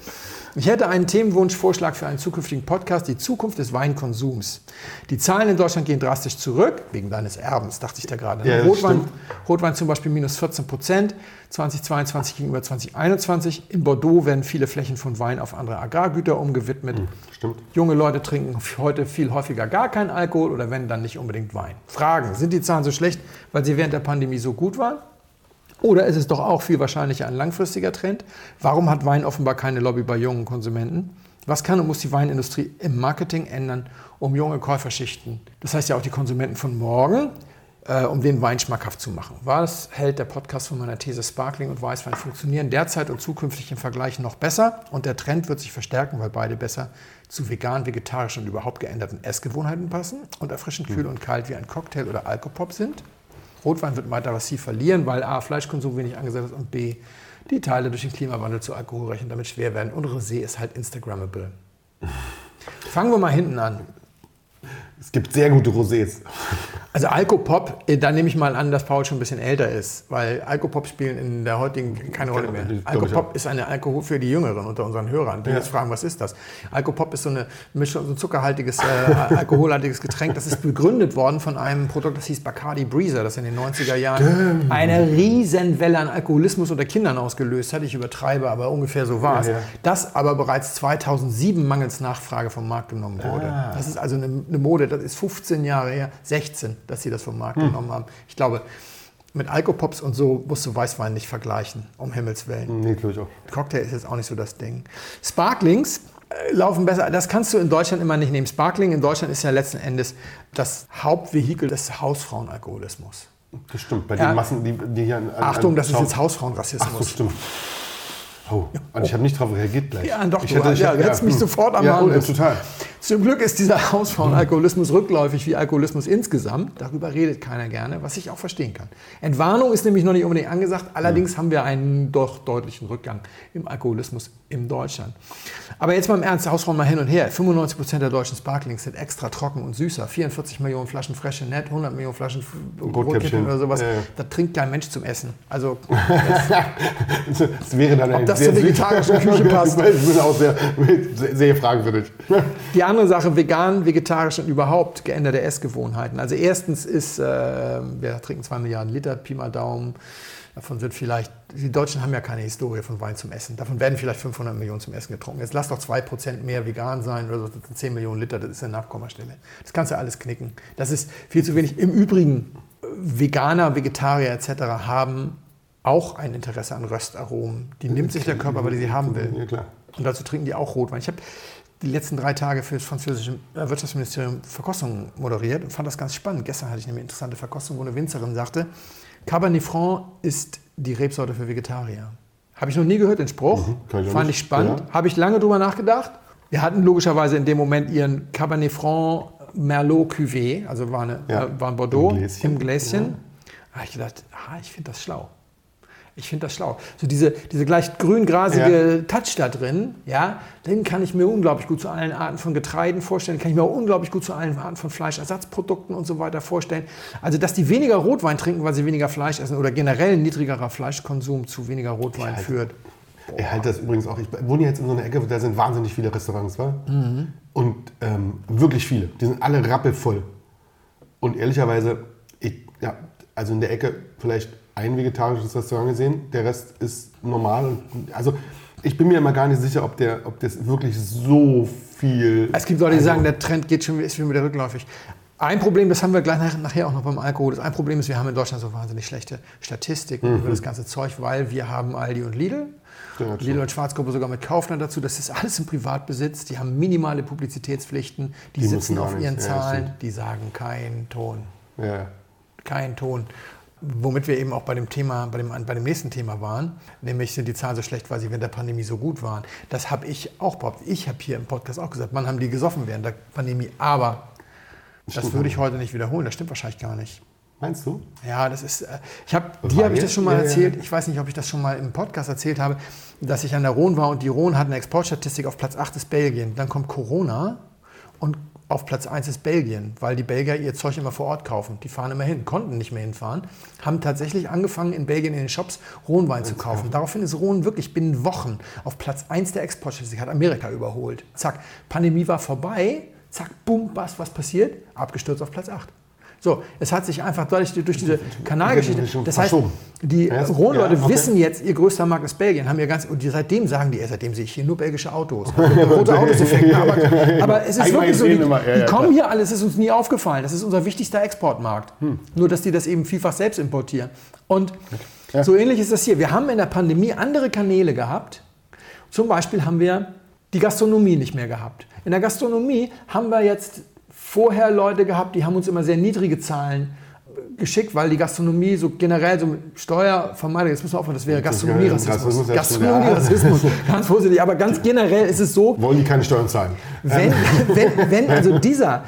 Ich hätte einen Themenwunsch-Vorschlag für einen zukünftigen Podcast, die Zukunft des Weinkonsums. Die Zahlen in Deutschland gehen drastisch zurück, wegen deines Erbens, dachte ich da gerade. Ja, das Rotwein. Rotwein zum Beispiel minus 14 Prozent, 2022 gegenüber 2021. In Bordeaux werden viele Flächen von Wein auf andere Agrargüter umgewidmet. Stimmt. Junge Leute trinken heute viel häufiger gar keinen Alkohol oder wenn dann nicht unbedingt Wein. Fragen, sind die Zahlen so schlecht, weil sie während der Pandemie so gut waren? Oder ist es doch auch viel wahrscheinlicher ein langfristiger Trend? Warum hat Wein offenbar keine Lobby bei jungen Konsumenten? Was kann und muss die Weinindustrie im Marketing ändern, um junge Käuferschichten, das heißt ja auch die Konsumenten von morgen, äh, um den Wein schmackhaft zu machen? Was hält der Podcast von meiner These Sparkling und Weißwein funktionieren derzeit und zukünftig im Vergleich noch besser? Und der Trend wird sich verstärken, weil beide besser zu vegan, vegetarischen und überhaupt geänderten Essgewohnheiten passen und erfrischend kühl und kalt wie ein Cocktail oder Alkopop sind. Rotwein wird weiter massiv verlieren, weil A, Fleischkonsum wenig angesetzt ist und B, die Teile durch den Klimawandel zu alkoholreich und damit schwer werden. Und Rosé ist halt Instagrammable. Fangen wir mal hinten an. Es gibt sehr gute Rosés. Also Alkopop, äh, da nehme ich mal an, dass Paul schon ein bisschen älter ist, weil Alkopop spielen in der heutigen keine Rolle mehr. Alkopop ist eine Alkohol für die Jüngeren unter unseren Hörern, die Ja. jetzt fragen, was ist das? Alkopop ist so, eine Mischung, so ein zuckerhaltiges, äh, <laughs> alkoholhaltiges Getränk. Das ist begründet worden von einem Produkt, das hieß Bacardi Breezer, das in den 90er Jahren eine Riesenwelle an Alkoholismus unter Kindern ausgelöst hat. Ich übertreibe, aber ungefähr so war es. Ja, ja. Das aber bereits 2007 mangels Nachfrage vom Markt genommen wurde. Ah. Das ist also eine, eine Mode, das ist 15 Jahre her, 16, dass sie das vom Markt genommen haben. Ich glaube, mit Alkopops und so musst du Weißwein nicht vergleichen, um Himmels Willen. Nee, glaube ich auch. Cocktail ist jetzt auch nicht so das Ding. Sparklings äh, laufen besser. Das kannst du in Deutschland immer nicht nehmen. Sparkling in Deutschland ist ja letzten Endes das Hauptvehikel des Hausfrauenalkoholismus. Das stimmt. Bei Ja. den Massen, die, die hier an, an Achtung, das ist jetzt Hausfrauenrassismus. Ach so, stimmt. Oh, und ich habe nicht darauf reagiert gleich. Ja, doch, ich du, ja, du hättest mich hm. sofort am Ja, Haaren oh, total. Zum Glück ist dieser Hausfrauenalkoholismus rückläufig wie Alkoholismus insgesamt. Darüber redet keiner gerne, was ich auch verstehen kann. Entwarnung ist nämlich noch nicht unbedingt angesagt. Allerdings haben wir einen doch deutlichen Rückgang im Alkoholismus in Deutschland. Aber jetzt mal im Ernst, Hausfrauen mal hin und her. 95 Prozent der deutschen Sparklings sind extra trocken und süßer. 44 Millionen Flaschen Fresche Net, 100 Millionen Flaschen Rotkäppchen. Oder sowas. Ja, ja. Da trinkt kein Mensch zum Essen. Also <laughs> Das wäre dann ein das sehr zur vegetarischen Küche <laughs> passt. Ich bin auch sehr, sehr, fragwürdig. Die andere Sache, vegan, vegetarisch und überhaupt geänderte Essgewohnheiten. Also erstens ist, äh, wir trinken zwei Milliarden Liter, Pi mal Daumen. Davon sind vielleicht, die Deutschen haben ja keine Historie von Wein zum Essen. Davon werden vielleicht 500 Millionen zum Essen getrunken. Jetzt lass doch 2% mehr vegan sein oder so, das sind 10 Millionen Liter, das ist eine Nachkommastelle. Das kannst du alles knicken. Das ist viel zu wenig. Im Übrigen, äh, Veganer, Vegetarier etc. haben auch ein Interesse an Röstaromen. Die nimmt sich der Körper, weil er sie haben will. Ja, klar. Und dazu trinken die auch Rotwein. Ich habe die letzten drei Tage für das französische äh, Wirtschaftsministerium Verkostungen moderiert und fand das ganz spannend. Gestern hatte ich eine interessante Verkostung, wo eine Winzerin sagte, Cabernet Franc ist die Rebsorte für Vegetarier. Habe ich noch nie gehört, den Spruch. Mhm, ich fand ich spannend. Ja. Habe ich lange drüber nachgedacht Wir hatten logischerweise in dem Moment ihren Cabernet Franc Merlot Cuvée, also war, eine, Ja. äh, war ein Bordeaux Im im Gläschen. Gläschen. Da habe ich gedacht, ah, ich finde das schlau. Ich finde das schlau. So diese, diese gleich grün-grasige Touch da drin, ja, den kann ich mir unglaublich gut zu allen Arten von Getreiden vorstellen, kann ich mir auch unglaublich gut zu allen Arten von Fleischersatzprodukten und so weiter vorstellen. Also, dass die weniger Rotwein trinken, weil sie weniger Fleisch essen oder generell ein niedrigerer Fleischkonsum zu weniger Rotwein halt- führt. Er hält das übrigens auch. Ich wohne jetzt in so einer Ecke, da sind wahnsinnig viele Restaurants, wa? Mhm. Und ähm, wirklich viele. Die sind alle rappelvoll. Und ehrlicherweise, ich, ja, also in der Ecke vielleicht ein vegetarisches Restaurant gesehen, der Rest ist normal. Also ich bin mir immer gar nicht sicher, ob, der, ob das wirklich so viel. Es gibt Leute, die also, sagen, der Trend geht schon, ist schon wieder rückläufig. Ein Problem, das haben wir gleich nach- nachher auch noch beim Alkohol. Das ein Problem ist, wir haben in Deutschland so wahnsinnig schlechte Statistiken über das ganze Zeug, weil wir haben Aldi und Lidl. Ja, Lidl und Schwarzgruppe sogar mit Kaufland dazu. Das ist alles im Privatbesitz. Die haben minimale Publizitätspflichten. Die, Die sitzen auf ihren Ja, Zahlen. stimmt. die sagen keinen Ton. Ja, Kein Ton. Womit wir eben auch bei dem Thema, bei dem, bei dem nächsten Thema waren, nämlich sind die Zahlen so schlecht, weil sie während der Pandemie so gut waren. Das habe ich auch behauptet. Ich habe hier im Podcast auch gesagt, man haben die gesoffen während der Pandemie. Aber das würde ich heute nicht wiederholen. Das stimmt wahrscheinlich gar nicht. Meinst du? Ja, das ist. äh, Ich habe dir habe ich das schon mal Ja, ja. erzählt. Ich weiß nicht, ob ich das schon mal im Podcast erzählt habe, dass ich an der Rhone war und die Rhone hat eine Exportstatistik auf Platz 8 ist Belgien. Dann kommt Corona und auf Platz 1 ist Belgien, weil die Belgier ihr Zeug immer vor Ort kaufen. Die fahren immer hin, konnten nicht mehr hinfahren, haben tatsächlich angefangen in Belgien in den Shops Rhonwein zu kaufen. Daraufhin ist Rhone wirklich binnen Wochen auf Platz 1 der Exportstatistik, hat Amerika überholt. Zack, Pandemie war vorbei, zack, bumm, was, was passiert? Abgestürzt auf Platz 8. So, es hat sich einfach dadurch durch diese Kanalgeschichte. Das heißt, die Rhone-Leute ja, okay. wissen jetzt, ihr größter Markt ist Belgien, haben ihr ganz, und seitdem sagen die, seitdem sehe ich hier nur belgische Autos. <laughs> Also, rote Autos-Effekt. Aber, aber es ist Einmal wirklich so, die, die kommen hier alle, es ist uns nie aufgefallen. Das ist unser wichtigster Exportmarkt. Nur, dass die das eben vielfach selbst importieren. Und so ähnlich ist das hier. Wir haben in der Pandemie andere Kanäle gehabt. Zum Beispiel haben wir die Gastronomie nicht mehr gehabt. In der Gastronomie haben wir jetzt vorher Leute gehabt, die haben uns immer sehr niedrige Zahlen geschickt, weil die Gastronomie so generell so Steuervermeidung, jetzt müssen wir aufhören, das wäre Gastronomie-Rassismus. Gastronomie-Rassismus, <laughs> ganz vorsichtig. Aber ganz generell ist es so, Wollen die keine Steuern zahlen? wenn, wenn, wenn also dieser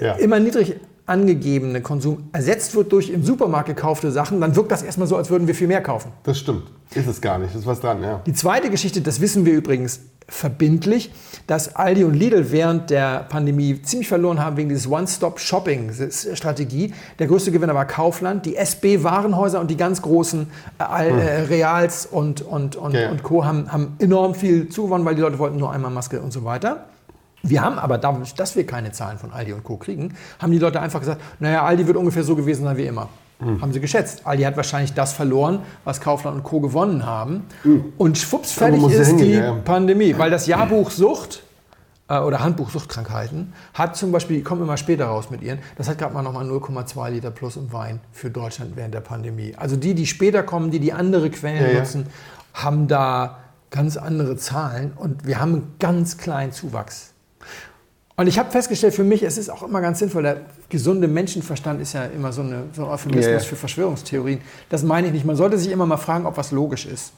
Ja. immer niedrig angegebene Konsum ersetzt wird durch im Supermarkt gekaufte Sachen, dann wirkt das erstmal so, als würden wir viel mehr kaufen. Das stimmt. Ist es gar nicht. Ist was dran, ja. Die zweite Geschichte, das wissen wir übrigens verbindlich, dass Aldi und Lidl während der Pandemie ziemlich verloren haben wegen dieses One-Stop-Shopping-Strategie. Der größte Gewinner war Kaufland, die SB-Warenhäuser und die ganz großen äh, Al- äh, Reals und, und, und, ja. und Co. Haben, haben enorm viel zugewonnen, weil die Leute wollten nur einmal Maske und so weiter. Wir haben aber dadurch, dass wir keine Zahlen von Aldi und Co. kriegen, haben die Leute einfach gesagt, naja, Aldi wird ungefähr so gewesen sein wie immer. Hm. Haben sie geschätzt. Aldi hat wahrscheinlich das verloren, was Kaufland und Co. gewonnen haben. Und schwupps, fertig ist hingehen, die ja, ja. Pandemie. Weil das Jahrbuch Sucht äh, oder Handbuch Suchtkrankheiten hat zum Beispiel, die kommen immer später raus mit ihren, das hat gerade mal nochmal 0,2 Liter plus im Wein für Deutschland während der Pandemie. Also die, die später kommen, die die andere Quellen Ja, ja. nutzen, haben da ganz andere Zahlen und wir haben einen ganz kleinen Zuwachs. Und ich habe festgestellt, für mich, es ist auch immer ganz sinnvoll, der gesunde Menschenverstand ist ja immer so, eine, so ein Euphemismus ja. für Verschwörungstheorien. Das meine ich nicht. Man sollte sich immer mal fragen, ob was logisch ist.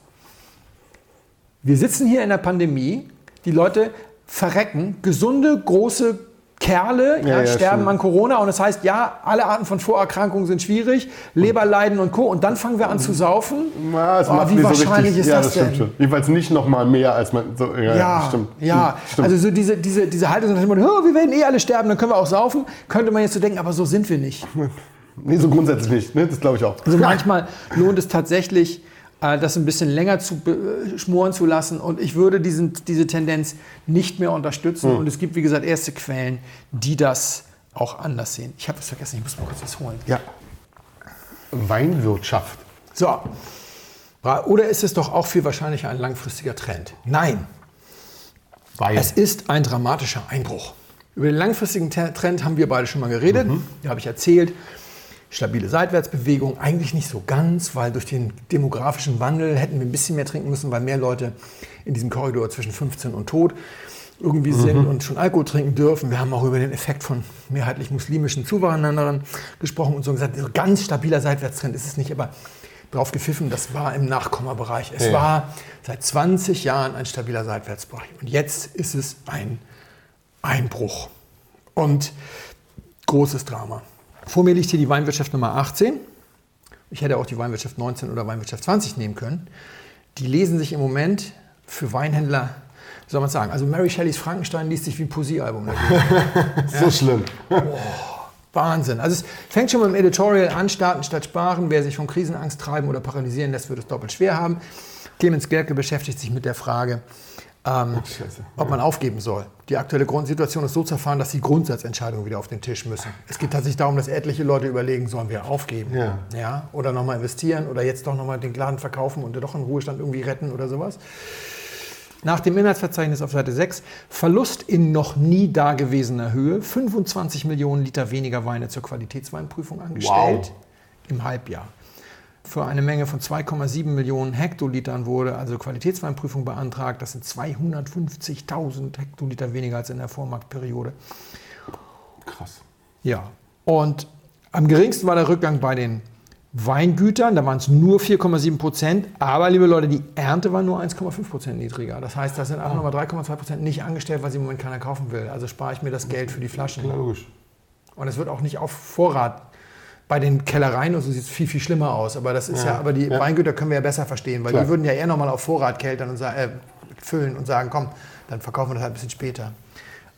Wir sitzen hier in der Pandemie, die Leute verrecken, gesunde, große Kerle ja, Ja, sterben stimmt. an Corona und es heißt, ja, alle Arten von Vorerkrankungen sind schwierig, Leberleiden und Co. Und dann fangen wir an zu saufen. Ja, es Oh, macht wie so wahrscheinlich richtig, ist ja, das, das stimmt denn? schon. Jedenfalls nicht noch mal mehr als man so. Ja, Ja, stimmt. ja. Stimmt. also so diese, diese, diese Haltung, "Oh, wir werden eh alle sterben, dann können wir auch saufen, könnte man jetzt so denken, aber so sind wir nicht. <laughs> nee, so grundsätzlich nicht. Ne? Das glaube ich auch. Also manchmal lohnt es tatsächlich, das ein bisschen länger zu äh, schmoren zu lassen. Und ich würde diesen, diese Tendenz nicht mehr unterstützen. Hm. Und es gibt, wie gesagt, erste Quellen, die das auch anders sehen. Ich habe was vergessen, ich muss mal kurz was holen. Ja. Weinwirtschaft. So. Oder ist es doch auch viel wahrscheinlicher ein langfristiger Trend? Nein. Wein. Es ist ein dramatischer Einbruch. Über den langfristigen Trend haben wir beide schon mal geredet. Mhm. Da habe ich erzählt. Stabile Seitwärtsbewegung, eigentlich nicht so ganz, weil durch den demografischen Wandel hätten wir ein bisschen mehr trinken müssen, weil mehr Leute in diesem Korridor zwischen 15 und Tod irgendwie Mhm. sind und schon Alkohol trinken dürfen. Wir haben auch über den Effekt von mehrheitlich muslimischen Zuwanderern gesprochen und so gesagt, so ganz stabiler Seitwärtstrend ist es nicht, aber drauf gepfiffen, das war im Nachkommabereich. Es Ja. war seit 20 Jahren ein stabiler Seitwärtsbereich. Und jetzt ist es ein Einbruch. Und großes Drama. Vor mir liegt hier die Weinwirtschaft Nummer 18. Ich hätte auch die Weinwirtschaft 19 oder Weinwirtschaft 20 nehmen können. Die lesen sich im Moment für Weinhändler, wie soll man sagen, also Mary Shelleys Frankenstein liest sich wie ein Poesiealbum. <laughs> So schlimm. Wahnsinn. Also es fängt schon mit dem Editorial an, starten statt sparen. Wer sich von Krisenangst treiben oder paralysieren lässt, wird es doppelt schwer haben. Clemens Gerke beschäftigt sich mit der Frage, ähm, Scheiße. ob man aufgeben soll. Die aktuelle Grundsituation ist so zerfahren, dass die Grundsatzentscheidungen wieder auf den Tisch müssen. Es geht tatsächlich darum, dass etliche Leute überlegen, sollen wir aufgeben? Ja. Ja, oder nochmal investieren oder jetzt doch nochmal den Laden verkaufen und doch in Ruhestand irgendwie retten oder sowas. Nach dem Inhaltsverzeichnis auf Seite 6 Verlust in noch nie dagewesener Höhe, 25 Millionen Liter weniger Weine zur Qualitätsweinprüfung angestellt im Halbjahr. Für eine Menge von 2,7 Millionen Hektolitern wurde also Qualitätsweinprüfung beantragt. Das sind 250.000 Hektoliter weniger als in der Vormarktperiode. Krass. Ja. Und am geringsten war der Rückgang bei den Weingütern, da waren es nur 4,7 Prozent. Aber, liebe Leute, die Ernte war nur 1,5 Prozent niedriger. Das heißt, da sind einfach nochmal 3,2 Prozent nicht angestellt, weil sie im Moment keiner kaufen will. Also spare ich mir das Geld für die Flaschen. Logisch. Und es wird auch nicht auf Vorrat. Bei den Kellereien und so sieht es viel, viel schlimmer aus. Aber das ist ja, Ja, aber die ja. Weingüter können wir ja besser verstehen, weil Klar. die würden ja eher nochmal auf Vorrat keltern und äh, füllen und sagen, komm, dann verkaufen wir das halt ein bisschen später.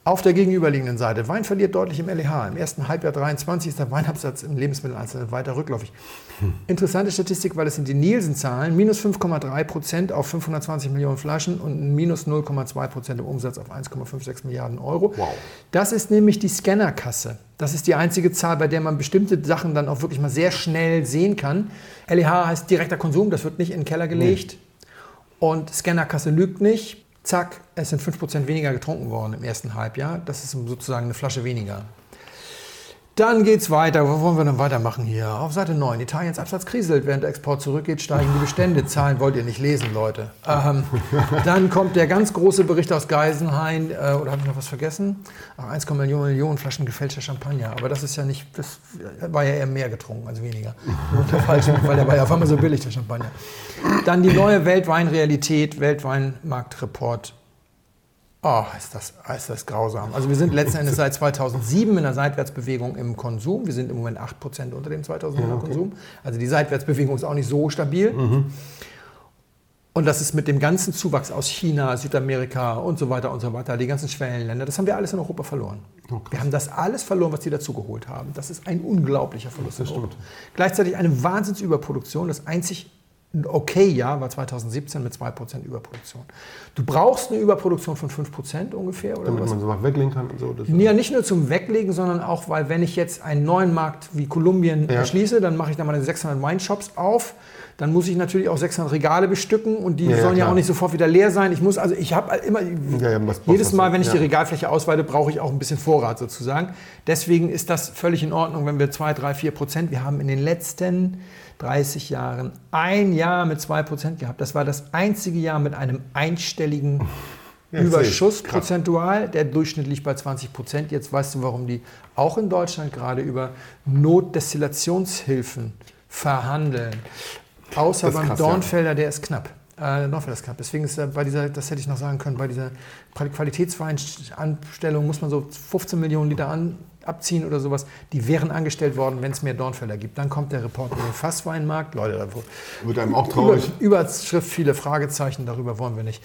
Auf der gegenüberliegenden Seite, Wein verliert deutlich im LEH. Im ersten Halbjahr 23 ist der Weinabsatz im Lebensmitteleinzelhandel weiter rückläufig. Interessante Statistik, weil es sind die Nielsen-Zahlen, minus 5,3 Prozent auf 520 Millionen Flaschen und minus 0,2 Prozent im Umsatz auf 1,56 Milliarden Euro. Wow. Das ist nämlich die Scannerkasse. Das ist die einzige Zahl, bei der man bestimmte Sachen dann auch wirklich mal sehr schnell sehen kann. LEH heißt direkter Konsum, das wird nicht in den Keller gelegt. Und Scannerkasse lügt nicht. Zack, es sind 5% weniger getrunken worden im ersten Halbjahr. Das ist sozusagen eine Flasche weniger. Dann geht's weiter. Wo wollen wir denn weitermachen hier? Auf Seite 9. Italiens Absatz kriselt. Während der Export zurückgeht, steigen die Bestände. Zahlen wollt ihr nicht lesen, Leute. Ähm, <laughs> dann kommt der ganz große Bericht aus Geisenhain. Äh, oder habe ich noch was vergessen? Ach, 1,1 Millionen, Flaschen gefälschter Champagner. Aber das ist ja nicht, das war ja eher mehr getrunken als weniger. <laughs> Nur unter falschem, weil der war ja auf einmal so billig, der Champagner. Dann die neue Weltweinrealität, Weltweinmarktreport. Oh, ist das, ist das grausam. Also wir sind letzten Endes seit 2007 in der Seitwärtsbewegung im Konsum. Wir sind im Moment 8% unter dem 2000er Konsum. Also die Seitwärtsbewegung ist auch nicht so stabil. Und das ist mit dem ganzen Zuwachs aus China, Südamerika und so weiter und so weiter, die ganzen Schwellenländer, das haben wir alles in Europa verloren. wir haben das alles verloren, was die dazugeholt haben. Das ist ein unglaublicher Verlust. Europa. Gleichzeitig eine Wahnsinnsüberproduktion. Das einzig okay Jahr war 2017 mit 2% Überproduktion. Du brauchst eine Überproduktion von 5% ungefähr oder Damit was? man so weglegen kann und so. Ja, nicht nur zum Weglegen, sondern auch, weil wenn ich jetzt einen neuen Markt wie Kolumbien Ja. erschließe, dann mache ich da meine 600 Wineshops auf. Dann muss ich natürlich auch 600 Regale bestücken und die Ja, ja, sollen ja klar. auch nicht sofort wieder leer sein. Ich muss also, ich habe immer, Ja, ja, was brauchst jedes? Mal, wenn ich die Ja. Regalfläche ausweite, brauche ich auch ein bisschen Vorrat sozusagen. Deswegen ist das völlig in Ordnung, wenn wir 2, 3, 4 Prozent, wir haben in den letzten 30 Jahren ein Jahr mit 2 Prozent gehabt. Das war das einzige Jahr mit einem einstelligen <laughs> Ja, ich Überschuss prozentual. Der Durchschnitt liegt bei 20 Prozent. Jetzt weißt du, warum die auch in Deutschland gerade über Notdestillationshilfen verhandeln. Außer beim krass, ja. Dornfelder, der ist knapp. Äh, ist knapp. Deswegen ist er bei dieser, das hätte ich noch sagen können, bei dieser Qualitätsweinanstellung muss man so 15 Millionen Liter an, abziehen oder sowas. Die wären angestellt worden, wenn es mehr Dornfelder gibt. Dann kommt der Report über den Fassweinmarkt. Leute, da Wird einem auch traurig. über, Überschrift viele Fragezeichen, darüber wollen wir nicht.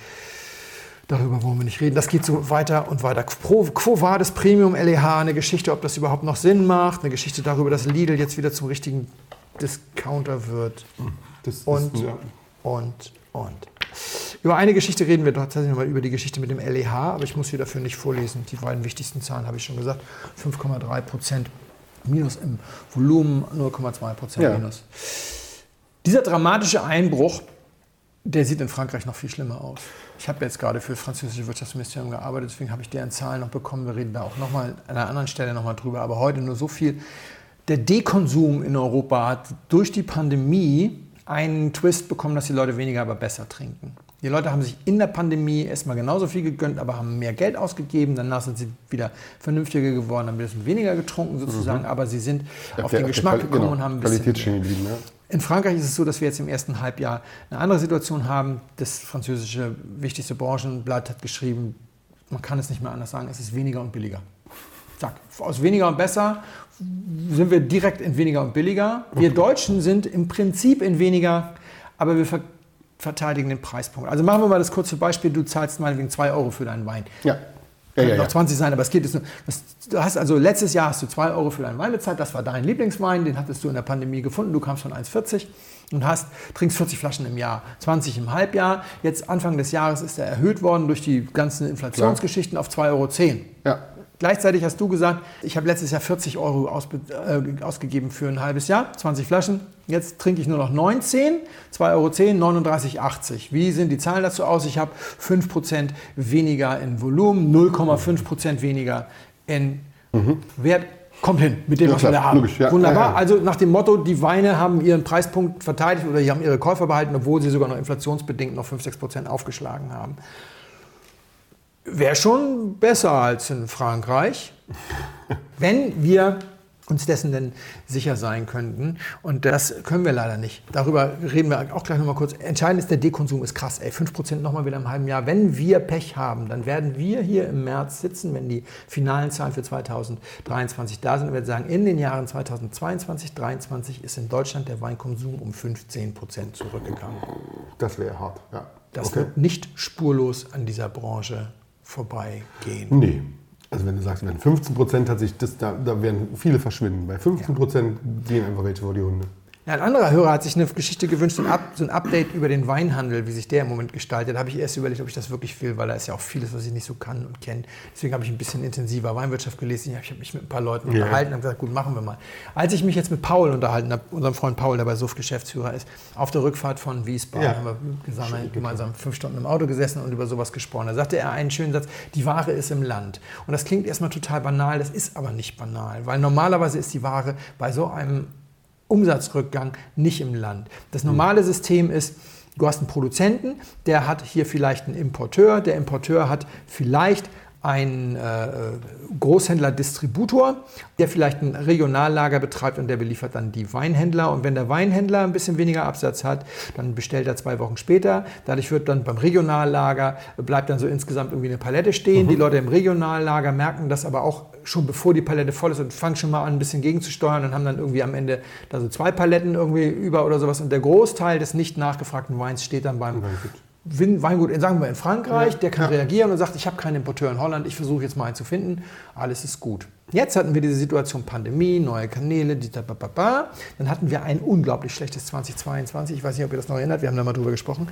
Darüber wollen wir nicht reden. Das geht so weiter und weiter. Pro, Quo Vadis Premium LEH, eine Geschichte, ob das überhaupt noch Sinn macht, eine Geschichte darüber, dass Lidl jetzt wieder zum richtigen Discounter wird Das ist, und, ja. und, und. Über eine Geschichte reden wir tatsächlich nochmal über die Geschichte mit dem LEH, aber ich muss hier dafür nicht vorlesen. Die beiden wichtigsten Zahlen habe ich schon gesagt. 5,3 Prozent minus im Volumen, 0,2 Prozent Ja. minus. Dieser dramatische Einbruch, der sieht in Frankreich noch viel schlimmer aus. Ich habe jetzt gerade für das französische Wirtschaftsministerium gearbeitet, deswegen habe ich deren Zahlen noch bekommen. Wir reden da auch noch mal an einer anderen Stelle nochmal drüber, aber heute nur so viel. Der Dekonsum in Europa hat durch die Pandemie einen Twist bekommen, dass die Leute weniger, aber besser trinken. Die Leute haben sich in der Pandemie erstmal genauso viel gegönnt, aber haben mehr Geld ausgegeben. Danach sind sie wieder vernünftiger geworden, haben ein bisschen weniger getrunken sozusagen, mhm. aber sie sind ja, auf der, den Geschmack der, gekommen genau, und haben ein bisschen. Qualitätsschiene ja. In Frankreich ist es so, dass wir jetzt im ersten Halbjahr eine andere Situation haben. Das französische wichtigste Branchenblatt hat geschrieben, man kann es nicht mehr anders sagen, es ist weniger und billiger. Zack. Aus weniger und besser sind wir direkt in weniger und billiger. Wir. Deutschen sind im Prinzip in weniger, aber wir ver verteidigen den Preispunkt. Also machen wir mal das kurze Beispiel, du zahlst meinetwegen 2 Euro für deinen Wein. Ja. Kann ja, ja, noch 20 sein, aber es geht jetzt nur. Das, du hast also letztes Jahr hast du 2 Euro für deinen Wein bezahlt, das war dein Lieblingswein, den hattest du in der Pandemie gefunden, du kamst von 1,40 und hast, trinkst 40 Flaschen im Jahr, 20 im Halbjahr. Jetzt Anfang des Jahres ist er erhöht worden durch die ganzen Inflationsgeschichten auf 2,10 Euro. Ja. Gleichzeitig hast du gesagt, ich habe letztes Jahr 40 Euro äh, ausgegeben für ein halbes Jahr, 20 Flaschen. Jetzt trinke ich nur noch 19, 2,10 Euro, 39,80. Wie sehen die Zahlen dazu aus? Ich habe 5% weniger in Volumen, 0,5% weniger in mhm. Wert. Kommt hin mit dem, ja, was wir da haben. Logisch, ja. Wunderbar. Also nach dem Motto, die Weine haben ihren Preispunkt verteidigt oder sie haben ihre Käufer behalten, obwohl sie sogar noch inflationsbedingt noch 5, 6% aufgeschlagen haben. Wäre schon besser als in Frankreich, wenn wir uns dessen denn sicher sein könnten. Und das können wir leider nicht. Darüber reden wir auch gleich nochmal kurz. Entscheidend ist, der Dekonsum ist krass. Ey, 5% nochmal wieder im halben Jahr. Wenn wir Pech haben, dann werden wir hier im März sitzen, wenn die finalen Zahlen für 2023 da sind und werden sagen, in den Jahren 2022, 2023 ist in Deutschland der Weinkonsum um 15% zurückgegangen. Das wäre hart, ja. Das okay. wird nicht spurlos an dieser Branche vorbeigehen. Nee. Also wenn du sagst, wenn 15 Prozent hat sich das, da, da werden viele verschwinden. Bei 15 Prozent ja. gehen einfach welche vor die Hunde. Ja, ein anderer Hörer hat sich eine Geschichte gewünscht, so ein, Up, so ein, Update über den Weinhandel, wie sich der im Moment gestaltet. Da habe ich erst überlegt, ob ich das wirklich will, weil da ist ja auch vieles, was ich nicht so kann und kenne. Deswegen habe ich ein bisschen intensiver Weinwirtschaft gelesen. Ich habe mich mit ein paar Leuten unterhalten und gesagt, gut, machen wir mal. Als ich mich jetzt mit Paul unterhalten habe, unserem Freund Paul, der bei SUF Geschäftsführer ist, auf der Rückfahrt von Wiesbaden ja. haben wir gesammelt, gemeinsam fünf Stunden im Auto gesessen und über sowas gesprochen. Da sagte er einen schönen Satz, die Ware ist im Land. Und das klingt erstmal total banal, das ist aber nicht banal, weil normalerweise ist die Ware bei so einem Umsatzrückgang nicht im Land. Das normale System ist, du hast einen Produzenten, der hat hier vielleicht einen Importeur, der Importeur hat vielleicht einen äh, Großhändler-Distributor, der vielleicht ein Regionallager betreibt und der beliefert dann die Weinhändler. Und wenn der Weinhändler ein bisschen weniger Absatz hat, dann bestellt er zwei Wochen später. Dadurch wird dann beim Regionallager, bleibt dann so insgesamt irgendwie eine Palette stehen. Mhm. Die Leute im Regionallager merken das aber auch schon bevor die Palette voll ist und fangen schon mal an, ein bisschen gegenzusteuern und haben dann irgendwie am Ende da so zwei Paletten irgendwie über oder sowas. Und der Großteil des nicht nachgefragten Weins steht dann beim Weingut, sagen wir in Frankreich, der kann ja. reagieren und sagt, ich habe keinen Importeur in Holland, ich versuche jetzt mal einen zu finden, alles ist gut. Jetzt hatten wir diese Situation Pandemie, neue Kanäle, die da, ba, ba, ba. dann hatten wir ein unglaublich schlechtes 2022, ich weiß nicht, ob ihr das noch erinnert, wir haben da mal drüber gesprochen.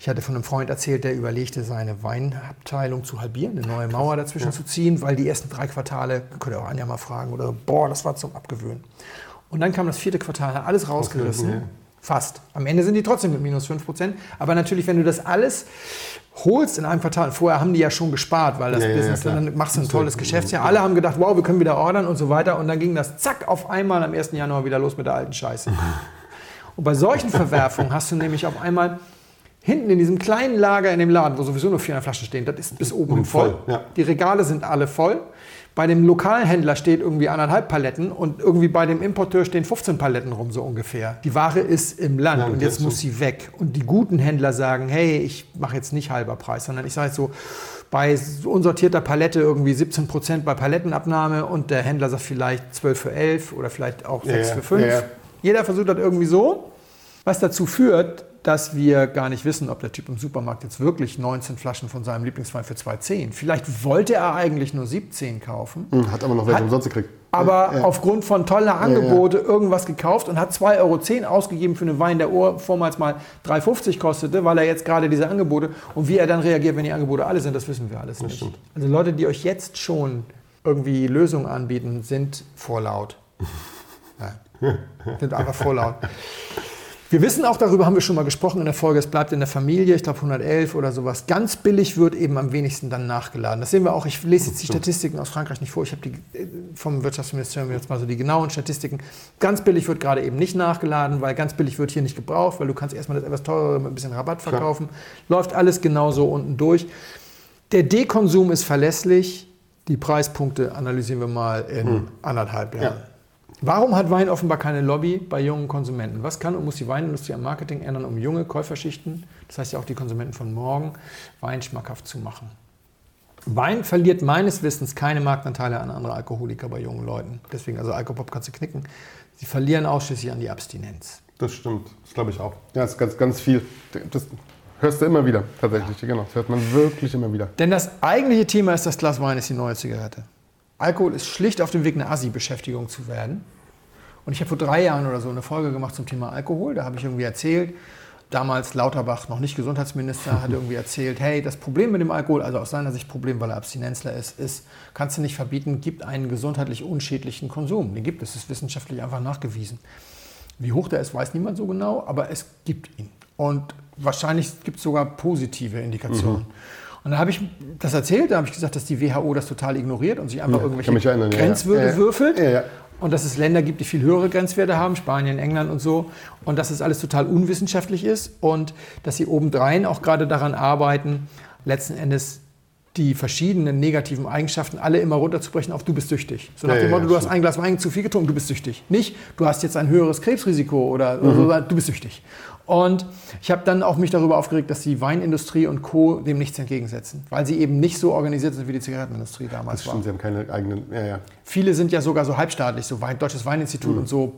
Ich hatte von einem Freund erzählt, der überlegte, seine Weinabteilung zu halbieren, eine neue Mauer dazwischen ja. zu ziehen, weil die ersten drei Quartale, könnt ihr auch Anja mal fragen, oder boah, das war zum Abgewöhnen. Und dann kam das vierte Quartal, hat alles rausgerissen. Fast. Am Ende sind die trotzdem mit minus 5%. Aber natürlich, wenn du das alles holst in einem Quartal, vorher haben die ja schon gespart, weil das ja, Business, ja, dann machst du ein tolles Geschäftsjahr. Alle haben gedacht, wow, wir können wieder ordern und so weiter. Und dann ging das zack auf einmal am 1. Januar wieder los mit der alten Scheiße. <laughs> Und bei solchen Verwerfungen hast du nämlich auf einmal hinten in diesem kleinen Lager in dem Laden, wo sowieso nur 400 Flaschen stehen, das ist bis oben voll. voll ja. Die Regale sind alle voll. Bei dem Lokalhändler steht irgendwie anderthalb Paletten und irgendwie bei dem Importeur stehen 15 Paletten rum, so ungefähr. Die Ware ist im Land ja, und jetzt muss sie weg. Und die guten Händler sagen, hey, ich mache jetzt nicht halber Preis, sondern ich sage jetzt so, bei unsortierter Palette irgendwie 17 Prozent bei Palettenabnahme und der Händler sagt vielleicht 12 für 11 oder vielleicht auch 6 ja, für 5. Ja, Jeder versucht das irgendwie so, was dazu führt, dass wir gar nicht wissen, ob der Typ im Supermarkt jetzt wirklich 19 Flaschen von seinem Lieblingswein für 2,10. Vielleicht wollte er eigentlich nur 17 kaufen. Hm, hat aber noch welche umsonst gekriegt. Aber ja. aufgrund von toller Angebote ja, ja. irgendwas gekauft und hat 2,10 Euro ausgegeben für einen Wein, der vormals mal 3,50 kostete, weil er jetzt gerade diese Angebote und wie er dann reagiert, wenn die Angebote alle sind, das wissen wir alles nicht. Also Leute, die euch jetzt schon irgendwie Lösungen anbieten, sind vorlaut. <laughs> sind einfach vorlaut. Wir wissen auch, darüber haben wir schon mal gesprochen in der Folge, es bleibt in der Familie, ich glaube 111 oder sowas. Ganz billig wird eben am wenigsten dann nachgeladen. Das sehen wir auch, ich lese jetzt die Statistiken aus Frankreich nicht vor, ich habe die äh, vom Wirtschaftsministerium jetzt mal so die genauen Statistiken. Ganz billig wird gerade eben nicht nachgeladen, weil ganz billig wird hier nicht gebraucht, weil du kannst erstmal das etwas teurere mit ein bisschen Rabatt verkaufen. Klar. Läuft alles genauso unten durch. Der Dekonsum ist verlässlich. Die Preispunkte analysieren wir mal in hm. anderthalb Jahren. Ja. Warum hat Wein offenbar keine Lobby bei jungen Konsumenten? Was kann und muss die Weinindustrie am Marketing ändern, um junge Käuferschichten, das heißt ja auch die Konsumenten von morgen, Wein schmackhaft zu machen? Wein verliert meines Wissens keine Marktanteile an andere Alkoholiker bei jungen Leuten. Deswegen, also Alkopop kannst du knicken. Sie verlieren ausschließlich an die Abstinenz. Das stimmt, das glaube ich auch. Ja, das ist ganz, ganz viel. Das hörst du immer wieder, tatsächlich. Genau, das hört man wirklich immer wieder. Denn das eigentliche Thema ist, das Glas Wein ist die neue Zigarette. Alkohol ist schlicht auf dem Weg, eine Assi-Beschäftigung zu werden. Und ich habe vor drei Jahren oder so eine Folge gemacht zum Thema Alkohol. Da habe ich irgendwie erzählt, damals Lauterbach, noch nicht Gesundheitsminister, hat <laughs> irgendwie erzählt, hey, das Problem mit dem Alkohol, also aus seiner Sicht Problem, weil er Abstinenzler ist, ist, kannst du nicht verbieten, gibt einen gesundheitlich unschädlichen Konsum. Den gibt es, ist wissenschaftlich einfach nachgewiesen. Wie hoch der ist, weiß niemand so genau, aber es gibt ihn. Und wahrscheinlich gibt es sogar positive Indikationen. Mhm. Und dann habe ich das erzählt, da habe ich gesagt, dass die WHO das total ignoriert und sich einfach ja, irgendwelche erinnern, Grenzwürde ja, ja. würfelt. Und dass es Länder gibt, die viel höhere Grenzwerte haben, Spanien, England und so. Und dass es alles total unwissenschaftlich ist und dass sie obendrein auch gerade daran arbeiten, letzten Endes die verschiedenen negativen Eigenschaften alle immer runterzubrechen auf du bist süchtig. So nach dem Motto, du hast ein Glas Wein zu viel getrunken, du bist süchtig. Nicht, du hast jetzt ein höheres Krebsrisiko oder, mhm. oder du bist süchtig. Und ich habe dann auch mich darüber aufgeregt, dass die Weinindustrie und Co. dem nichts entgegensetzen, weil sie eben nicht so organisiert sind wie die Zigarettenindustrie damals das stimmt, war. Sie haben keine eigenen. Ja, ja. Viele sind ja sogar so halbstaatlich, so Deutsches Weininstitut mhm. und so.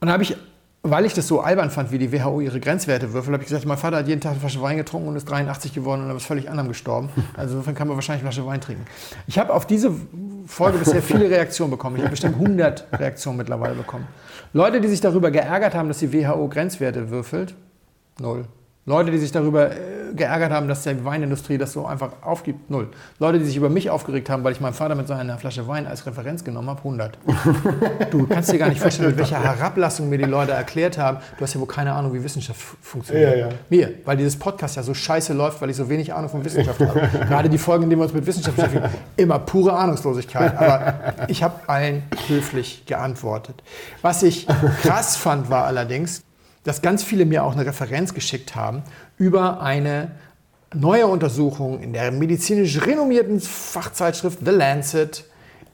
Und da habe ich, weil ich das so albern fand, wie die WHO ihre Grenzwerte würfelt, habe ich gesagt, mein Vater hat jeden Tag eine Flasche Wein getrunken und ist 83 geworden und ist völlig anderem gestorben. <laughs> Also insofern kann man wahrscheinlich eine Flasche Wein trinken. Ich habe auf diese Folge bisher viele Reaktionen bekommen. Ich habe bestimmt 100 Reaktionen mittlerweile bekommen. Leute, die sich darüber geärgert haben, dass die WHO Grenzwerte würfelt, null. Leute, die sich darüber äh, geärgert haben, dass die Weinindustrie das so einfach aufgibt, null. Leute, die sich über mich aufgeregt haben, weil ich meinen Vater mit seiner Flasche Wein als Referenz genommen habe, 100. <laughs> Du kannst dir gar nicht vorstellen, mit welcher Herablassung mir die Leute erklärt haben, du hast ja wohl keine Ahnung, wie Wissenschaft funktioniert. Ja, ja. Mir, weil dieses Podcast ja so scheiße läuft, weil ich so wenig Ahnung von Wissenschaft habe. <laughs> Gerade die Folgen, in denen wir uns mit Wissenschaft beschäftigen, immer pure Ahnungslosigkeit. Aber ich habe allen höflich geantwortet. Was ich krass fand, war allerdings, dass ganz viele mir auch eine Referenz geschickt haben über eine neue Untersuchung in der medizinisch renommierten Fachzeitschrift The Lancet,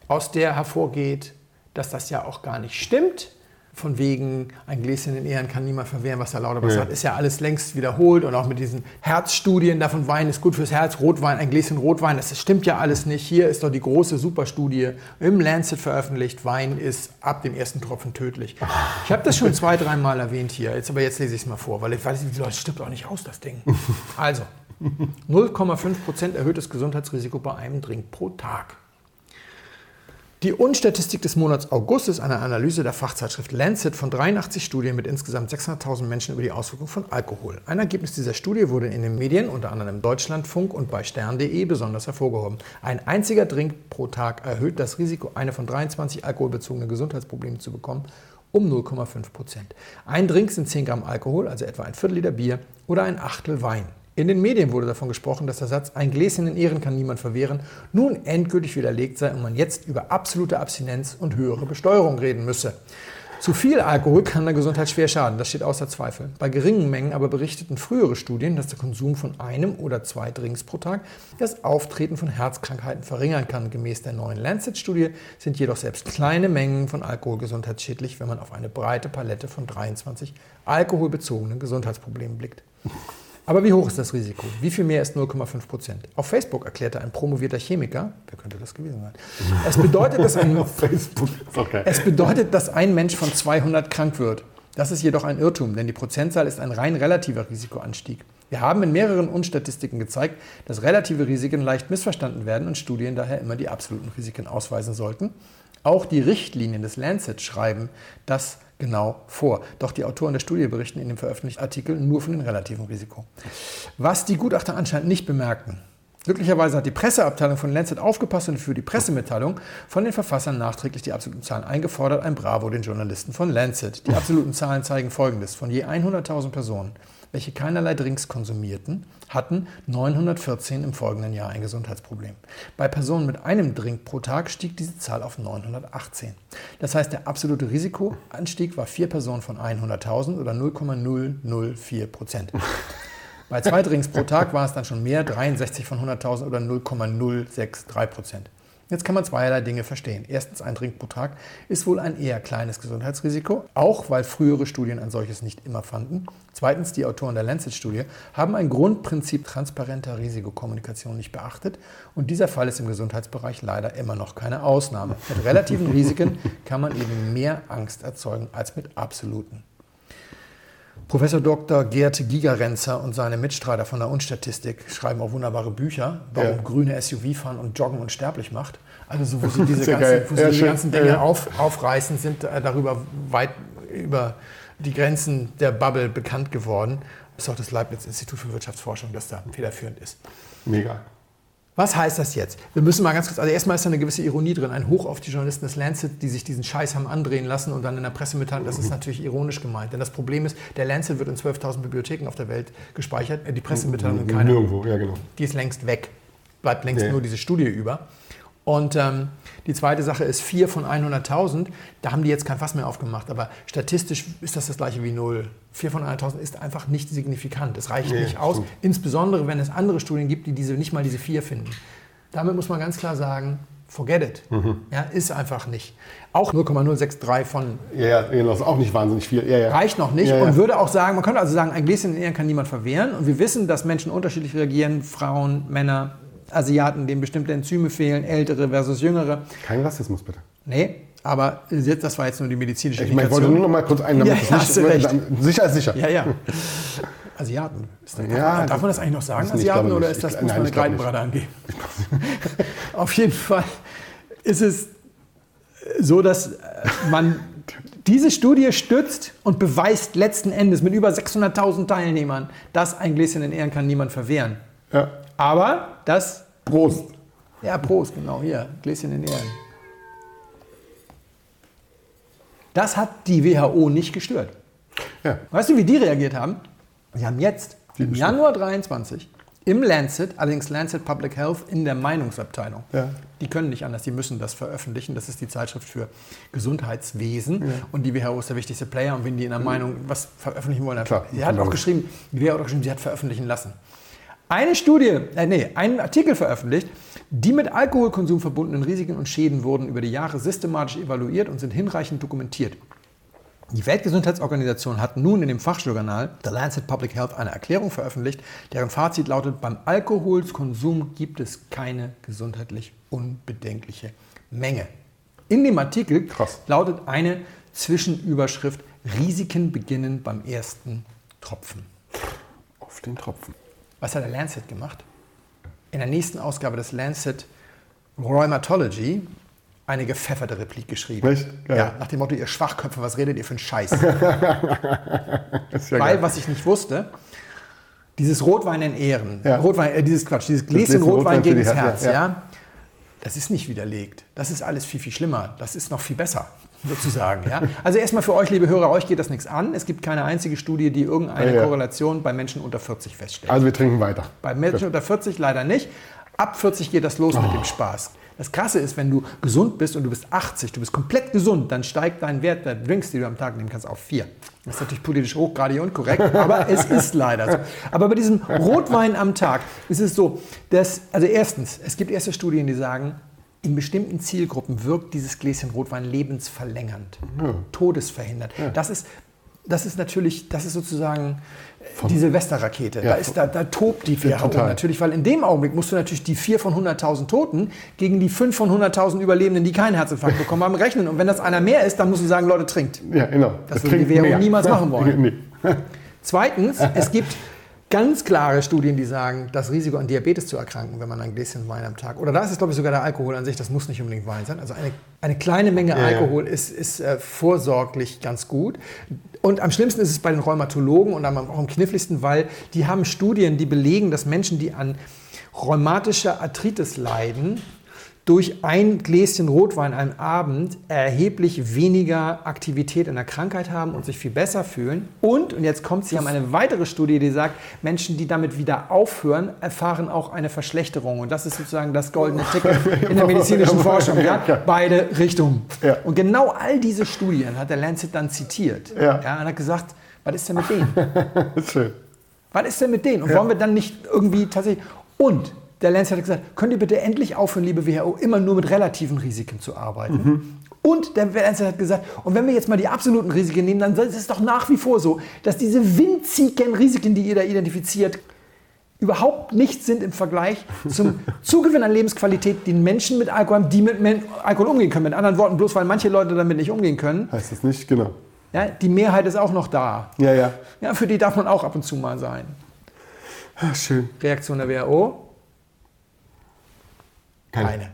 aus der hervorgeht, dass das ja auch gar nicht stimmt, von wegen, ein Gläschen in Ehren kann niemand verwehren, was der Lauterbach ja. sagt, ist ja alles längst wiederholt und auch mit diesen Herzstudien davon, Wein ist gut fürs Herz, Rotwein, ein Gläschen Rotwein, das stimmt ja alles nicht. Hier ist doch die große Superstudie im Lancet veröffentlicht, Wein ist ab dem ersten Tropfen tödlich. Ich habe das schon zwei, dreimal erwähnt hier, jetzt, aber jetzt lese ich es mal vor, weil ich weiß, die Leute stimmt auch nicht aus, das Ding. <laughs> Also, 0,5% erhöhtes Gesundheitsrisiko bei einem Drink pro Tag. Die Unstatistik des Monats August ist eine Analyse der Fachzeitschrift Lancet von 83 Studien mit insgesamt 600.000 Menschen über die Auswirkungen von Alkohol. Ein Ergebnis dieser Studie wurde in den Medien, unter anderem im Deutschlandfunk und bei stern.de, besonders hervorgehoben. Ein einziger Drink pro Tag erhöht das Risiko, eine von 23 alkoholbezogene Gesundheitsprobleme zu bekommen, um 0,5 Prozent. Ein Drink sind 10 Gramm Alkohol, also etwa ein Viertel Liter Bier oder ein Achtel Wein. In den Medien wurde davon gesprochen, dass der Satz ein Gläschen in Ehren kann niemand verwehren nun endgültig widerlegt sei und man jetzt über absolute Abstinenz und höhere Besteuerung reden müsse. Zu viel Alkohol kann der Gesundheit schwer schaden, das steht außer Zweifel. Bei geringen Mengen aber berichteten frühere Studien, dass der Konsum von einem oder zwei Drinks pro Tag das Auftreten von Herzkrankheiten verringern kann. Gemäß der neuen Lancet-Studie sind jedoch selbst kleine Mengen von Alkohol gesundheitsschädlich, wenn man auf eine breite Palette von 23 alkoholbezogenen Gesundheitsproblemen blickt. Aber wie hoch ist das Risiko? Wie viel mehr ist 0,5 Prozent? Auf Facebook erklärte ein promovierter Chemiker, wer könnte das gewesen sein? Es bedeutet, dass ein, <laughs> okay. es bedeutet, dass ein Mensch von 200 krank wird. Das ist jedoch ein Irrtum, denn die Prozentzahl ist ein rein relativer Risikoanstieg. Wir haben in mehreren Unstatistiken gezeigt, dass relative Risiken leicht missverstanden werden und Studien daher immer die absoluten Risiken ausweisen sollten. Auch die Richtlinien des Lancet schreiben das genau vor. Doch die Autoren der Studie berichten in dem veröffentlichten Artikel nur von dem relativen Risiko. Was die Gutachter anscheinend nicht bemerkten, Glücklicherweise hat die Presseabteilung von Lancet aufgepasst und für die Pressemitteilung von den Verfassern nachträglich die absoluten Zahlen eingefordert. Ein Bravo den Journalisten von Lancet. Die absoluten Zahlen zeigen folgendes. Von je 100.000 Personen, welche keinerlei Drinks konsumierten, hatten 914 im folgenden Jahr ein Gesundheitsproblem. Bei Personen mit einem Drink pro Tag stieg diese Zahl auf 918. Das heißt, der absolute Risikoanstieg war vier Personen von 100.000 oder 0,004 Prozent. <laughs> Bei zwei Drinks pro Tag war es dann schon mehr, 63 von 100.000 oder 0,063 Prozent. Jetzt kann man zweierlei Dinge verstehen. Erstens, ein Drink pro Tag ist wohl ein eher kleines Gesundheitsrisiko, auch weil frühere Studien ein solches nicht immer fanden. Zweitens, die Autoren der Lancet-Studie haben ein Grundprinzip transparenter Risikokommunikation nicht beachtet und dieser Fall ist im Gesundheitsbereich leider immer noch keine Ausnahme. Mit relativen <laughs> Risiken kann man eben mehr Angst erzeugen als mit absoluten. Professor Dr. Gerd Gigerenzer und seine Mitstreiter von der Unstatistik schreiben auch wunderbare Bücher, warum ja. grüne SUV fahren und Joggen unsterblich macht. Also so, wo sie <laughs> diese ganzen, wo sie ja, diese ganzen Dinge auf, aufreißen, sind äh, darüber weit über die Grenzen der Bubble bekannt geworden. Ist auch das Leibniz-Institut für Wirtschaftsforschung, das da federführend ist. Mega. Was heißt das jetzt? Wir müssen mal ganz kurz, also erstmal ist da eine gewisse Ironie drin, ein Hoch auf die Journalisten des Lancet, die sich diesen Scheiß haben andrehen lassen und dann in der Presse mitteilen, das ist natürlich ironisch gemeint. Denn das Problem ist, der Lancet wird in 12.000 Bibliotheken auf der Welt gespeichert, die Pressemitteilung in keiner. Nirgendwo, ja genau. Die ist längst weg. Bleibt längst ja. nur diese Studie über. Und ähm, die zweite Sache ist 4 von 100.000. Da haben die jetzt kein Fass mehr aufgemacht, aber statistisch ist das das gleiche wie 0. 4 von 100.000 ist einfach nicht signifikant. Es reicht nee, nicht aus, stimmt. insbesondere wenn es andere Studien gibt, die diese, nicht mal diese 4 finden. Damit muss man ganz klar sagen, forget it. Mhm. Ja, ist einfach nicht. Auch 0,063 von. Ja, ja, das ist auch nicht wahnsinnig viel. Ja, ja. Reicht noch nicht. Ja, und würde auch sagen, man könnte also sagen, ein Gläschen in Ehren kann niemand verwehren. Und wir wissen, dass Menschen unterschiedlich reagieren. Frauen, Männer, Asiaten, denen bestimmte Enzyme fehlen, ältere versus jüngere. Kein Rassismus, bitte. Nee, aber das war jetzt nur die medizinische Ich, meine, ich wollte nur noch mal kurz einen, damit ja, nicht, recht. sicher ist sicher. Ja, ja. <laughs> Asiaten. Ist das, ja, darf man das eigentlich noch sagen, Asiaten, oder ist das, ich, muss man eine Greitenbrade angeben? <laughs> Auf jeden Fall ist es so, dass man diese Studie stützt und beweist letzten Endes mit über 600.000 Teilnehmern, dass ein Gläschen in Ehren kann niemand verwehren. Ja. Aber das... Prost. Ja, Prost, genau, hier, Gläschen in Ehren. Das hat die WHO nicht gestört. Ja. Weißt du, wie die reagiert haben? Sie haben jetzt, die im Januar 23, im Lancet, allerdings Lancet Public Health in der Meinungsabteilung. Ja. Die können nicht anders, die müssen das veröffentlichen. Das ist die Zeitschrift für Gesundheitswesen. Ja. Und die WHO ist der wichtigste Player. Und wenn die in der Meinung was veröffentlichen wollen, Klar, sie hat auch geschrieben, die WHO hat auch geschrieben, sie hat veröffentlichen lassen. Eine Studie, äh, nee, einen Artikel veröffentlicht, die mit Alkoholkonsum verbundenen Risiken und Schäden wurden über die Jahre systematisch evaluiert und sind hinreichend dokumentiert. Die Weltgesundheitsorganisation hat nun in dem Fachjournal The Lancet Public Health eine Erklärung veröffentlicht, deren Fazit lautet, beim Alkoholkonsum gibt es keine gesundheitlich unbedenkliche Menge. In dem Artikel Krass. lautet eine Zwischenüberschrift, Risiken beginnen beim ersten Tropfen. Auf den Tropfen. Was hat der Lancet gemacht? In der nächsten Ausgabe des Lancet Rheumatology eine gepfefferte Replik geschrieben. Echt? Ja. ja. nach dem Motto, ihr Schwachköpfe, was redet ihr für einen Scheiß? <laughs> ja Weil, geil. was ich nicht wusste, dieses Rotwein in Ehren, ja. Rotwein, äh, dieses Quatsch, dieses Gläschen Rotwein, Rotwein gegen das Herz, ja. ja. das ist nicht widerlegt. Das ist alles viel, viel schlimmer. Das ist noch viel besser, sozusagen. Ja? Also erstmal für euch, liebe Hörer, euch geht das nichts an. Es gibt keine einzige Studie, die irgendeine Korrelation bei Menschen unter 40 feststellt. Also wir trinken weiter. Bei Menschen Gut. unter 40 leider nicht. Ab 40 geht das los oh. mit dem Spaß. Das Krasse ist, wenn du gesund bist und du bist 80, du bist komplett gesund, dann steigt dein Wert der Drinks, die du am Tag nehmen kannst, auf 4. Das ist natürlich politisch hochgradig unkorrekt, aber es <laughs> ist leider so. Aber bei diesem Rotwein am Tag ist es so, dass, also erstens, es gibt erste Studien, die sagen, in bestimmten Zielgruppen wirkt dieses Gläschen Rotwein lebensverlängernd, ja. todesverhindert. Ja. Das ist das ist natürlich, das ist sozusagen von, die Silvesterrakete. Ja, da, ist, da, da tobt die WHO natürlich, weil in dem Augenblick musst du natürlich die 4 von 100.000 Toten gegen die 5 von 100.000 Überlebenden, die keinen Herzinfarkt bekommen haben, rechnen. Und wenn das einer mehr ist, dann musst du sagen, Leute, trinkt. Ja, genau. Das, das würde die WHO mehr. niemals machen wollen. <laughs> Nee. Zweitens, es gibt <laughs> ganz klare Studien, die sagen, das Risiko an Diabetes zu erkranken, wenn man ein Gläschen Wein am Tag, oder da ist es glaube ich sogar der Alkohol an sich, das muss nicht unbedingt Wein sein. Also eine, eine kleine Menge ja, Alkohol ja. ist, ist äh, vorsorglich ganz gut. Und am schlimmsten ist es bei den Rheumatologen und auch am kniffligsten, weil die haben Studien, die belegen, dass Menschen, die an rheumatische Arthritis leiden, durch ein Gläschen Rotwein am Abend erheblich weniger Aktivität in der Krankheit haben und sich viel besser fühlen. Und, und jetzt kommt, Sie haben eine weitere Studie, die sagt, Menschen, die damit wieder aufhören, erfahren auch eine Verschlechterung. Und das ist sozusagen das goldene Ticket <laughs> in der medizinischen Forschung. Ja? Beide Richtungen. Ja. Und genau all diese Studien hat der Lancet dann zitiert. Ja. und hat gesagt, was ist denn mit denen? <laughs> Schön. Was ist denn mit denen? Und wollen wir dann nicht irgendwie tatsächlich. Und der Lancet hat gesagt, könnt ihr bitte endlich aufhören, liebe WHO, immer nur mit relativen Risiken zu arbeiten? Und der Lancet hat gesagt, und wenn wir jetzt mal die absoluten Risiken nehmen, dann ist es doch nach wie vor so, dass diese winzigen Risiken, die ihr da identifiziert, überhaupt nichts sind im Vergleich zum <laughs> Zugewinn an Lebensqualität, den Menschen mit Alkohol haben, die mit Alkohol umgehen können. Mit anderen Worten, bloß weil manche Leute damit nicht umgehen können, Heißt das nicht? Genau. ja, die Mehrheit ist auch noch da. Ja, ja. Ja, für die darf man auch ab und zu mal sein. Ah, schön. Reaktion der WHO? Keine.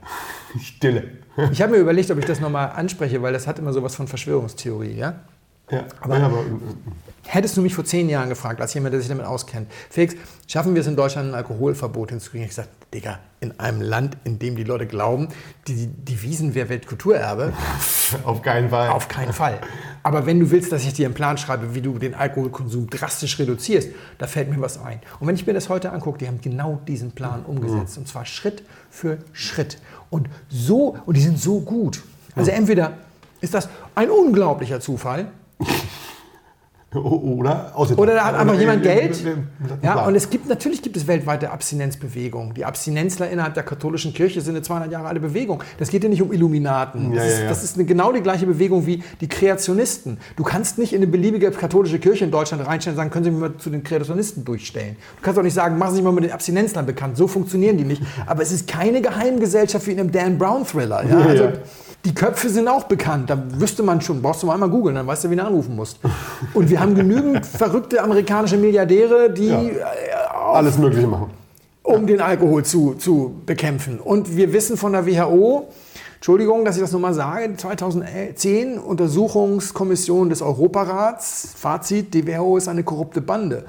Stille. <laughs> Ich habe mir überlegt, ob ich das nochmal anspreche, weil das hat immer sowas von Verschwörungstheorie. Ja? Ja, Aber- ja, aber Hättest du mich vor zehn Jahren gefragt, als jemand, der sich damit auskennt, Felix, schaffen wir es in Deutschland ein Alkoholverbot hinzukriegen? Ich gesagt, Digga, in einem Land, in dem die Leute glauben, die Devisen wäre Weltkulturerbe, <laughs> auf keinen Fall. auf keinen Fall. Aber wenn du willst, dass ich dir einen Plan schreibe, wie du den Alkoholkonsum drastisch reduzierst, da fällt mir was ein. Und wenn ich mir das heute angucke, die haben genau diesen Plan umgesetzt. Und zwar Schritt für Schritt. Und so, und die sind so gut. Also entweder ist das ein unglaublicher Zufall, <laughs> Oder Oder da hat einfach jemand Geld. Ja, Ja, und es gibt natürlich gibt es weltweite Abstinenzbewegungen. Die Abstinenzler innerhalb der katholischen Kirche sind eine 200 Jahre alte Bewegung. Das geht ja nicht um Illuminaten. Ja, Das, ja, ist, ja. das ist eine, genau die gleiche Bewegung wie die Kreationisten. Du kannst nicht in eine beliebige katholische Kirche in Deutschland reinstellen und sagen, können Sie mich mal zu den Kreationisten durchstellen. Du kannst auch nicht sagen, machen Sie sich mal mit den Abstinenzlern bekannt. So funktionieren die nicht. Aber es ist keine Geheimgesellschaft wie in einem Dan Brown Thriller. Ja? Ja, Also, ja. Die Köpfe sind auch bekannt. Da wüsste man schon, brauchst du mal einmal googeln, dann weißt du, wie du anrufen musst. Und wir haben genügend <laughs> verrückte amerikanische Milliardäre, die Ja. äh, Alles Mögliche machen. um den Alkohol zu, zu bekämpfen. Und wir wissen von der WHO, Entschuldigung, dass ich das nochmal sage, 2010 Untersuchungskommission des Europarats, Fazit, die WHO ist eine korrupte Bande.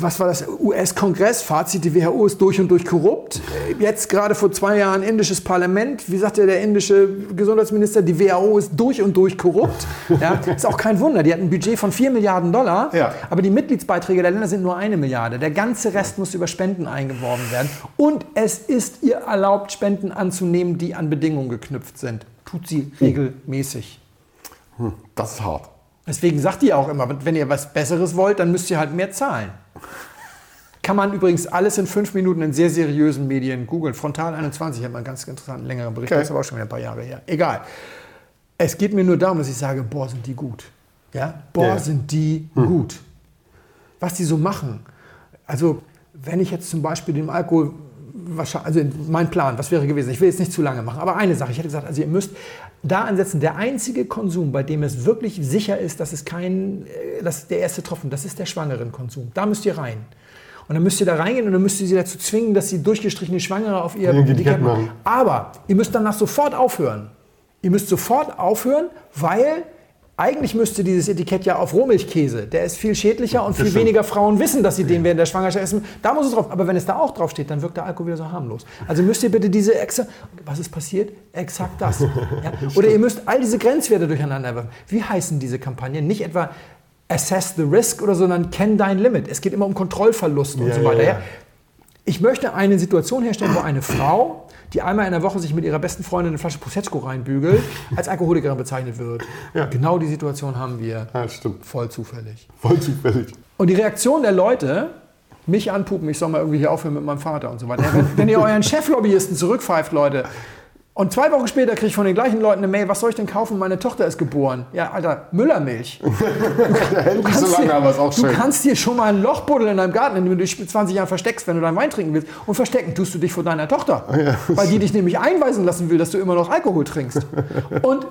Was war das? US-Kongress, Fazit, die WHO ist durch und durch korrupt. Jetzt gerade vor zwei Jahren indisches Parlament, wie sagt ja der indische Gesundheitsminister, die WHO ist durch und durch korrupt. <laughs> Ja, ist auch kein Wunder, die hat ein Budget von 4 Milliarden Dollar, Ja. aber die Mitgliedsbeiträge der Länder sind nur eine Milliarde. Der ganze Rest muss über Spenden eingeworben werden. Und es ist ihr erlaubt, Spenden anzunehmen, die an Bedingungen geknüpft sind. Tut sie regelmäßig. Das ist hart. Deswegen sagt die auch immer, wenn ihr was Besseres wollt, dann müsst ihr halt mehr zahlen. Kann man übrigens alles in fünf Minuten in sehr seriösen Medien googeln. Frontal 21 hat man einen ganz interessanten, längeren Bericht, Okay. das ist aber auch schon wieder ein paar Jahre her. Egal. Es geht mir nur darum, dass ich sage, boah, sind die gut. Ja? Boah, Ja. sind die gut. Was die so machen. Also, wenn ich jetzt zum Beispiel dem Alkohol, also mein Plan, was wäre gewesen, ich will jetzt nicht zu lange machen, aber eine Sache, ich hätte gesagt, also ihr müsst da ansetzen, der einzige Konsum, bei dem es wirklich sicher ist, dass es kein, äh, dass der erste Tropfen, das ist der Schwangerenkonsum. Da müsst ihr rein. Und dann müsst ihr da reingehen und dann müsst ihr sie dazu zwingen, dass sie durchgestrichene Schwangere auf ihr machen. machen. Aber ihr müsst danach sofort aufhören. Ihr müsst sofort aufhören, weil eigentlich müsste dieses Etikett ja auf Rohmilchkäse. Der ist viel schädlicher und viel stimmt. weniger Frauen wissen, dass sie den während der Schwangerschaft essen. Da muss es drauf. Aber wenn es da auch drauf steht, dann wirkt der Alkohol wieder so harmlos. Also müsst ihr bitte diese Exa Was ist passiert? Exakt das. <laughs> Ja? Oder ihr müsst all diese Grenzwerte durcheinander werfen. Wie heißen diese Kampagnen? Nicht etwa Assess the Risk oder sondern Kenn dein Limit. Es geht immer um Kontrollverlust und Ja, so weiter. Ja? Ich möchte eine Situation herstellen, wo eine Frau, die einmal in der Woche sich mit ihrer besten Freundin eine Flasche Prosecco reinbügelt, <laughs> als Alkoholikerin bezeichnet wird. Ja. Genau die Situation haben wir. Ja, stimmt. Voll zufällig. Voll zufällig. Und die Reaktion der Leute, mich anpupen, ich soll mal irgendwie hier aufhören mit meinem Vater und so weiter. Wenn, wenn ihr euren Cheflobbyisten zurückpfeift, Leute, und zwei Wochen später kriege ich von den gleichen Leuten eine Mail, was soll ich denn kaufen? Meine Tochter ist geboren. Ja, Alter, Müllermilch. <laughs> Hält nicht so lange, dir, aber ist auch du schön. kannst dir schon mal ein Loch buddeln in deinem Garten, in dem du dich mit 20 Jahren versteckst, wenn du deinen Wein trinken willst. Und verstecken tust du dich vor deiner Tochter. <laughs> Weil die dich nämlich einweisen lassen will, dass du immer noch Alkohol trinkst. <laughs> Und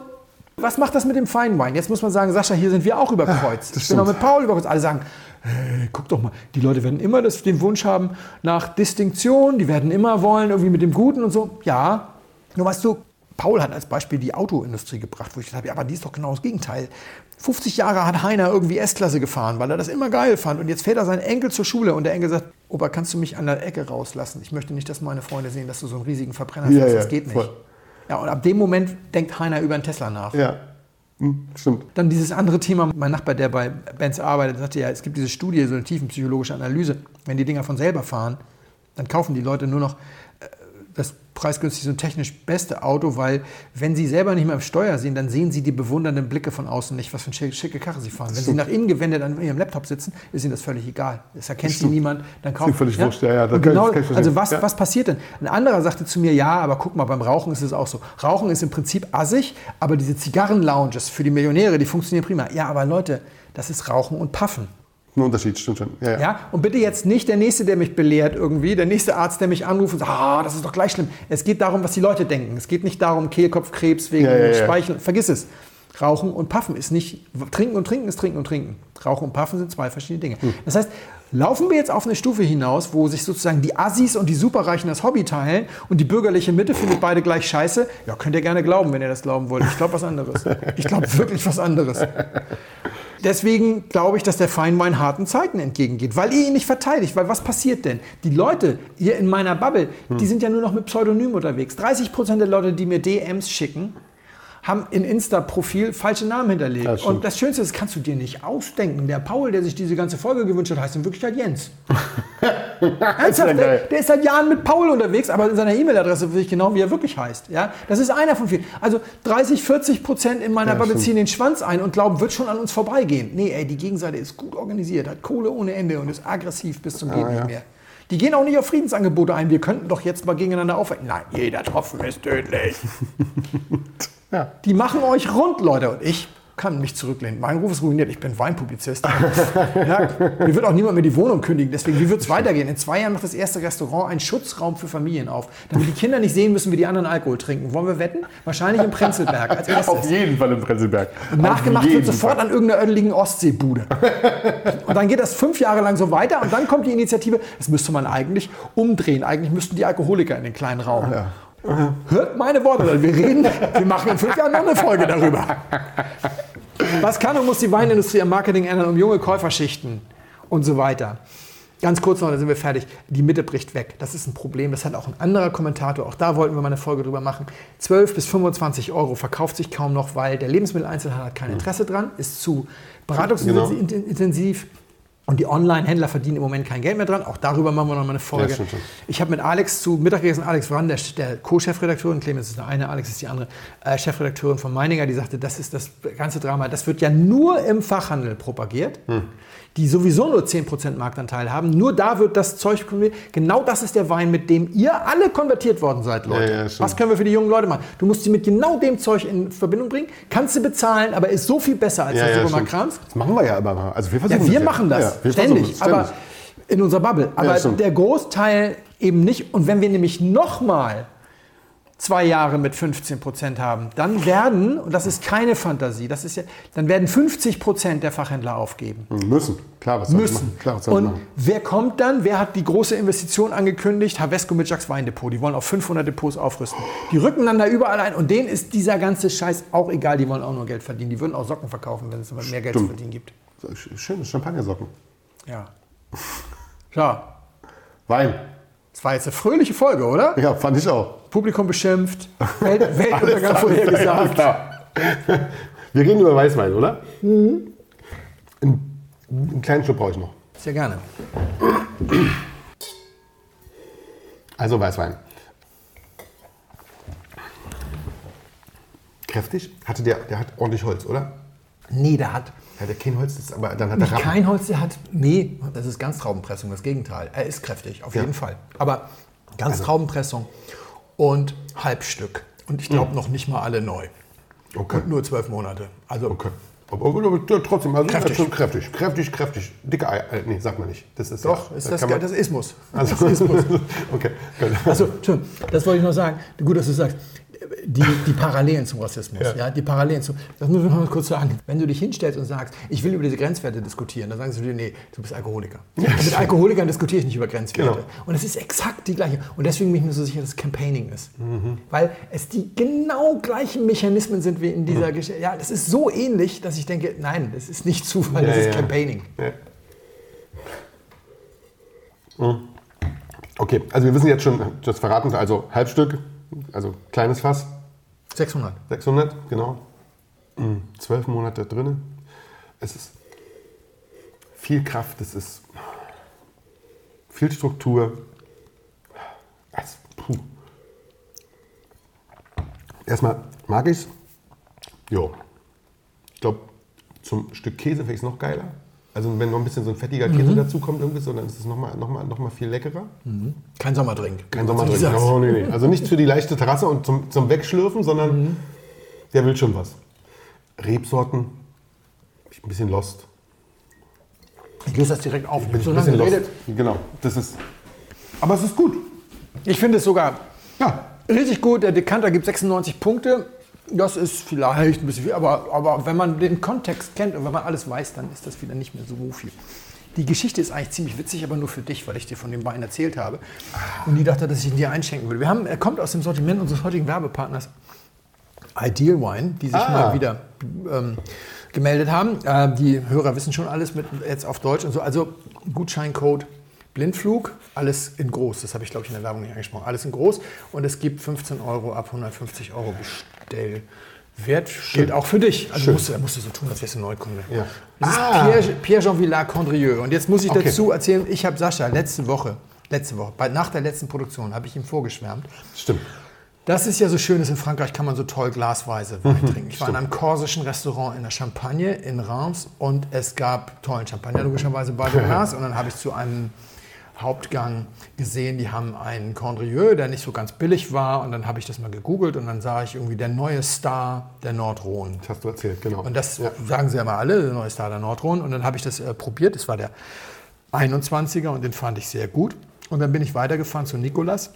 was macht das mit dem Feinwein? Jetzt muss man sagen, Sascha, hier sind wir auch überkreuzt. ich bin auch mit Paul überkreuzt. Alle sagen, hey, guck doch mal, die Leute werden immer das, den Wunsch haben nach Distinktion, die werden immer wollen, irgendwie mit dem Guten und so. Ja, nur weißt du, Paul hat als Beispiel die Autoindustrie gebracht, wo ich gesagt habe, ja, aber die ist doch genau das Gegenteil. 50 Jahre hat Heiner irgendwie S-Klasse gefahren, weil er das immer geil fand. Und jetzt fährt er seinen Enkel zur Schule und der Enkel sagt, Opa, kannst du mich an der Ecke rauslassen? Ich möchte nicht, dass meine Freunde sehen, dass du so einen riesigen Verbrenner Ja, fährst. ja, das geht nicht. voll. Ja, und ab dem Moment denkt Heiner über einen Tesla nach. Ja, hm, stimmt. Dann dieses andere Thema, mein Nachbar, der bei Benz arbeitet, sagte ja, es gibt diese Studie, so eine tiefenpsychologische Analyse. Wenn die Dinger von selber fahren, dann kaufen die Leute nur noch das preisgünstigste und technisch beste Auto, weil wenn sie selber nicht mehr am Steuer sehen, dann sehen sie die bewundernden Blicke von außen nicht, was für eine schicke, Karre sie fahren. Wenn sie nach innen gewendet an ihrem Laptop sitzen, ist ihnen das völlig egal. Das erkennt sie niemand, dann kaufen völlig wurscht, ja, ja, genau, also was, Ja. was passiert denn? Ein anderer sagte zu mir, ja, aber guck mal, beim Rauchen ist es auch so. Rauchen ist im Prinzip assig, aber diese Zigarren-Lounges für die Millionäre, die funktionieren prima. Ja, aber Leute, das ist Rauchen und Puffen. Ein Unterschied, stimmt schon. Ja, ja. Ja? Und bitte jetzt nicht der Nächste, der mich belehrt irgendwie, der nächste Arzt, der mich anruft und sagt, ah, das ist doch gleich schlimm. Es geht darum, was die Leute denken. Es geht nicht darum, Kehlkopfkrebs wegen Ja. Speichel. Vergiss es. Rauchen und Puffen ist nicht, Trinken und Trinken ist Trinken und Trinken. Rauchen und Puffen sind zwei verschiedene Dinge. Hm. Das heißt, laufen wir jetzt auf eine Stufe hinaus, wo sich sozusagen die Assis und die Superreichen das Hobby teilen und die bürgerliche Mitte findet beide gleich scheiße? Ja, könnt ihr gerne glauben, wenn ihr das glauben wollt. Ich glaube was anderes. Ich glaube wirklich was anderes. Deswegen glaube ich, dass der Feinwein harten Zeiten entgegengeht, weil ihr ihn nicht verteidigt. Weil was passiert denn? Die Leute hier in meiner Bubble, die sind ja nur noch mit Pseudonym unterwegs. 30 Prozent der Leute, die mir DMs schicken, haben in Insta-Profil falsche Namen hinterlegt. Stimmt. Und das Schönste ist, das kannst du dir nicht ausdenken. Der Paul, der sich diese ganze Folge gewünscht hat, heißt in Wirklichkeit Jens. <laughs> Ernsthaft, der, der ist seit Jahren mit Paul unterwegs, aber in seiner E-Mail-Adresse weiß ich genau, wie er wirklich heißt. Ja? Das ist einer von vielen. Also 30, 40 Prozent in meiner Ja, Bubble ziehen den Schwanz ein und glauben, wird schon an uns vorbeigehen. Nee, ey, die Gegenseite ist gut organisiert, hat Kohle ohne Ende und ist aggressiv bis zum Geht Ah, nicht ja. mehr. Die gehen auch nicht auf Friedensangebote ein. Wir könnten doch jetzt mal gegeneinander aufwecken. Nein, jeder Tropfen ist tödlich. <laughs> Ja. Die machen euch rund, Leute. Und ich kann mich zurücklehnen. Mein Ruf ist ruiniert. Ich bin Weinpublizist. <laughs> ja, mir wird auch niemand mehr die Wohnung kündigen. Deswegen, wie wird es weitergehen? In zwei Jahren macht das erste Restaurant einen Schutzraum für Familien auf, damit die Kinder nicht sehen müssen, wie die anderen Alkohol trinken. Wollen wir wetten? Wahrscheinlich im Prenzlberg als Auf erstes. jeden Fall im Prenzlberg. Und nachgemacht Auf wird sofort Fall. an irgendeiner ödeligen Ostseebude. <laughs> Und dann geht das fünf Jahre lang so weiter und dann kommt die Initiative, das müsste man eigentlich umdrehen. Eigentlich müssten die Alkoholiker in den kleinen Raum. Hört meine Worte, wir reden, wir machen in fünf Jahren noch eine Folge darüber. Was kann und muss die Weinindustrie am Marketing ändern, um junge Käuferschichten und so weiter? Ganz kurz noch, dann sind wir fertig. Die Mitte bricht weg. Das ist ein Problem. Das hat auch ein anderer Kommentator. Auch da wollten wir mal eine Folge drüber machen. 12 bis 25 Euro verkauft sich kaum noch, weil der Lebensmitteleinzelhandel hat kein Interesse dran, ist zu beratungsintensiv. Und die Online-Händler verdienen im Moment kein Geld mehr dran. Auch darüber machen wir noch mal eine Folge. Ja. Ich habe mit Alex zu Mittag gegessen, Alex Wran, der, der Co-Chefredakteurin, Clemens ist der eine, Alex ist die andere, äh, Chefredakteurin von Meininger, die sagte, das ist das ganze Drama, das wird ja nur im Fachhandel propagiert, Hm. Die sowieso nur 10% Marktanteil haben. Nur da wird das Zeug konvertiert. Genau das ist der Wein, mit dem ihr alle konvertiert worden seid, Leute. Ja, ja. Was können wir für die jungen Leute machen? Du musst sie mit genau dem Zeug in Verbindung bringen, kannst sie bezahlen, aber ist so viel besser als Ja, der ja, Supermarkt-Krams. Das machen wir ja aber mal. Also wir Ja, versuchen wir das machen das Ja, wir ständig, das aber ständig. in unserer Bubble. Aber der Großteil eben nicht. Und wenn wir nämlich nochmal zwei Jahre mit 15 Prozent haben, dann werden, und das ist keine Fantasie, das ist ja, dann werden 50 Prozent der Fachhändler aufgeben. Müssen. Klar, was Müssen. Klar, was Und machen? wer kommt dann? Wer hat die große Investition angekündigt? Havesco mit Jacques Weindepot. Die wollen auf 500 Depots aufrüsten. Die rücken dann da überall ein. Und denen ist dieser ganze Scheiß auch egal. Die wollen auch nur Geld verdienen. Die würden auch Socken verkaufen, wenn es mehr Geld zu verdienen gibt. Schöne Champagnersocken. Ja. Ja. Wein. Das war jetzt eine fröhliche Folge, oder? Ja, fand ich auch. Publikum beschimpft, Welt, <laughs> Weltuntergang vorhergesagt. Wir reden über Weißwein, oder? Mhm. Einen, einen kleinen Schluck brauche ich noch. Sehr gerne. Also Weißwein. Kräftig? Hatte der, der hat ordentlich Holz, oder? Nee, der hat Ja, der kein Holz, das, aber dann hat er kein Holz, der hat. Nee, das ist Ganztraubenpressung, das Gegenteil. Er ist kräftig, auf Ja. jeden Fall. Aber Ganztraubenpressung und Halbstück. Und ich glaube noch nicht mal alle neu. Okay. Und nur zwölf Monate. Also Okay. Aber, trotzdem, also Kräftig. schon kräftig. Kräftig, kräftig. Dicke Eier. Äh, nee, sagt man nicht. Das ist doch, ja, ist da das, das Ismus. Also, Das Ismus. <laughs> okay. Also, Entschuldigung, das wollte ich noch sagen. Gut, dass du sagst. Die, die Parallelen zum Rassismus. Ja. Ja. die Parallelen zum. Das muss ich noch mal kurz sagen. Wenn du dich hinstellst und sagst, ich will über diese Grenzwerte diskutieren, dann sagen sie dir, nee, du bist Alkoholiker. Und mit Alkoholikern diskutiere ich nicht über Grenzwerte. Genau. Und es ist exakt die gleiche. Und deswegen bin ich mir so sicher, dass es Campaigning ist. Mhm. Weil es die genau gleichen Mechanismen sind wie in dieser Geschichte. Ja, das ist so ähnlich, dass ich denke, nein, das ist nicht Zufall, das Ja, ist ja. Campaigning. Ja. Mhm. Okay, also wir wissen jetzt schon, das verraten, also Halbstück, also kleines Fass, 600. 600, genau. Mhm. Zwölf Monate drin. Es ist viel Kraft, es ist viel Struktur. Es, puh. Erstmal mag ich es. Jo. Ich glaube, zum Stück Käse finde ich es noch geiler. Also wenn noch ein bisschen so ein fettiger Käse dazu kommt, irgendwie so, dann ist es nochmal noch mal, noch mal viel leckerer. Kein Sommerdrink. Kein Sommerdrink. Oh, nee, nee. Also nicht für die leichte Terrasse und zum, zum Wegschlürfen, sondern der will schon was. Rebsorten, ich bin ein bisschen lost. Ich löse das direkt auf. Bin ich so ein bisschen lost. geredet. Genau, das ist. Aber es ist gut. Ich finde es sogar Ja. richtig gut. Der Dekanter gibt 96 Punkte. Das ist vielleicht ein bisschen viel, aber, aber wenn man den Kontext kennt und wenn man alles weiß, dann ist das wieder nicht mehr so viel. Die Geschichte ist eigentlich ziemlich witzig, aber nur für dich, weil ich dir von dem Wein erzählt habe. Und die dachte, dass ich ihn dir einschenken will. Wir haben, er kommt aus dem Sortiment unseres heutigen Werbepartners Ideal Wine, die sich Ah. mal wieder ähm, gemeldet haben. Äh, die Hörer wissen schon alles mit jetzt auf Deutsch und so. Also Gutscheincode Blindflug, alles in groß. Das habe ich, glaube ich, in der Werbung nicht angesprochen. Alles in groß. Und es gibt 15 Euro ab 150 Euro Bestellwert. Gilt auch für dich. Also Schön. musst du, musst du so tun, als wärst du Neukunde. Ja. Das ist Ah. Pierre, Villard-Condrieu. Und jetzt muss ich Okay. dazu erzählen, ich habe Sascha letzte Woche, letzte Woche, bei, nach der letzten Produktion, habe ich ihm vorgeschwärmt. Stimmt. Das ist ja so schön, dass in Frankreich kann man so toll glasweise Wein Mhm, trinken. Ich war in einem korsischen Restaurant in der Champagne in Reims und es gab tollen Champagner, logischerweise bei dem <laughs> Glas. Und dann habe ich zu einem Hauptgang gesehen, die haben einen Condrieu, der nicht so ganz billig war. Und dann habe ich das mal gegoogelt und dann sah ich irgendwie der neue Star der Nordrhone. Das hast du erzählt, genau. Und das ja. sagen sie ja mal alle, der neue Star der Nordrhone. Und dann habe ich das äh, probiert. Das war der 21er und den fand ich sehr gut. Und dann bin ich weitergefahren zu Nicolas.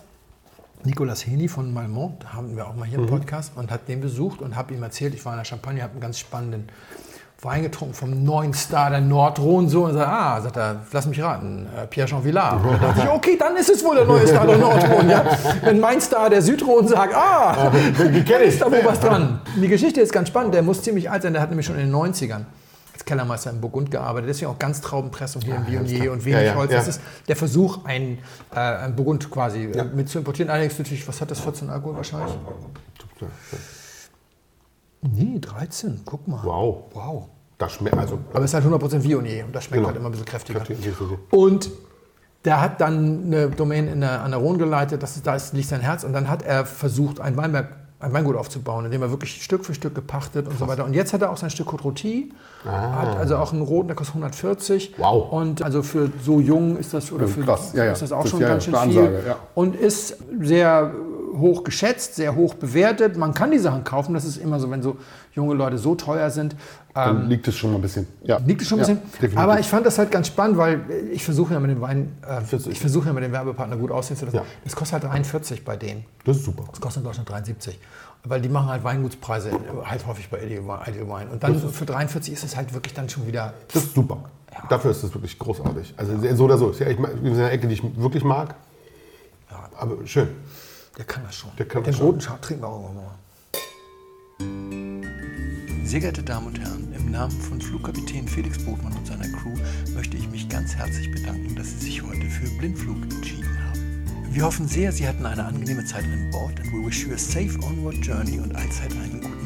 Nicolas Heni von Malmont, da haben wir auch mal hier Mhm. im Podcast und hat den besucht und habe ihm erzählt, ich war in der Champagne, habe einen ganz spannenden Wein getrunken vom neuen Star der Nordrhone so und sagt, ah, sagt er, lass mich raten, äh, Pierre-Jean Villard. Und <laughs> da dachte ich, okay, dann ist es wohl der neue Star der Nordrhone. Ja? Wenn mein Star der Südrhone sagt, ah, dann ist da wohl was dran. Die Geschichte ist ganz spannend, der muss ziemlich alt sein, der hat nämlich schon in den 90ern als Kellermeister in Burgund gearbeitet, deswegen auch ganz Traubenpressung hier im Viognier und wenig Ja, ja, Holz. ja. Das ist der Versuch, ein, äh, ein Burgund quasi äh, mit zu importieren. Allerdings natürlich, was hat das 14 Alkohol wahrscheinlich? Nee, 13, guck mal. Wow. Wow. Das schmeckt, also. Aber es ist halt 100% Viognier und das schmeckt Genau. halt immer ein bisschen kräftiger. So. Und der hat dann eine Domain in der, an der Rhone geleitet, das ist, da ist, liegt sein Herz. Und dann hat er versucht, ein Weinberg, ein Weingut aufzubauen, indem er wirklich Stück für Stück gepachtet und so weiter. Und jetzt hat er auch sein Stück Côte Rôtie, hat also auch einen roten, der kostet 140. Ah. Wow. Und also für so jung ist das, oder Ja, für, krass. Ja, ja. ist das auch ist schon ja ganz schön viel. Ansage, ja. Und ist sehr hoch geschätzt, sehr hoch bewertet. Man kann die Sachen kaufen, das ist immer so, wenn so junge Leute so teuer sind. Dann liegt es schon mal ein bisschen. Ja. Liegt es schon ein Ja, bisschen. definitiv. Aber ich fand das halt ganz spannend, weil ich versuche ja mit den Wein, äh, 40. ich versuche ja mit dem Werbepartner gut aussehen zu lassen. Ja. Das kostet halt 43 bei denen. Das ist super. Das kostet in Deutschland 73. Weil die machen halt Weingutspreise äh, halt häufig bei Ideal Wine-. Und dann für 43 ist es halt wirklich dann schon wieder. Das ist super. Dafür ist es wirklich großartig. Also so oder so. Ist ja mal- in einer Ecke, die ich wirklich mag. Ja, Aber schön. Der kann das schon. Der kann Den roten Schau trinken wir auch irgendwann mal. Sehr geehrte Damen und Herren, im Namen von Flugkapitän Felix Botmann und seiner Crew möchte ich mich ganz herzlich bedanken, dass Sie sich heute für Blindflug entschieden haben. Wir hoffen sehr, Sie hatten eine angenehme Zeit an Bord and we wish you a safe onward journey und allzeit einen guten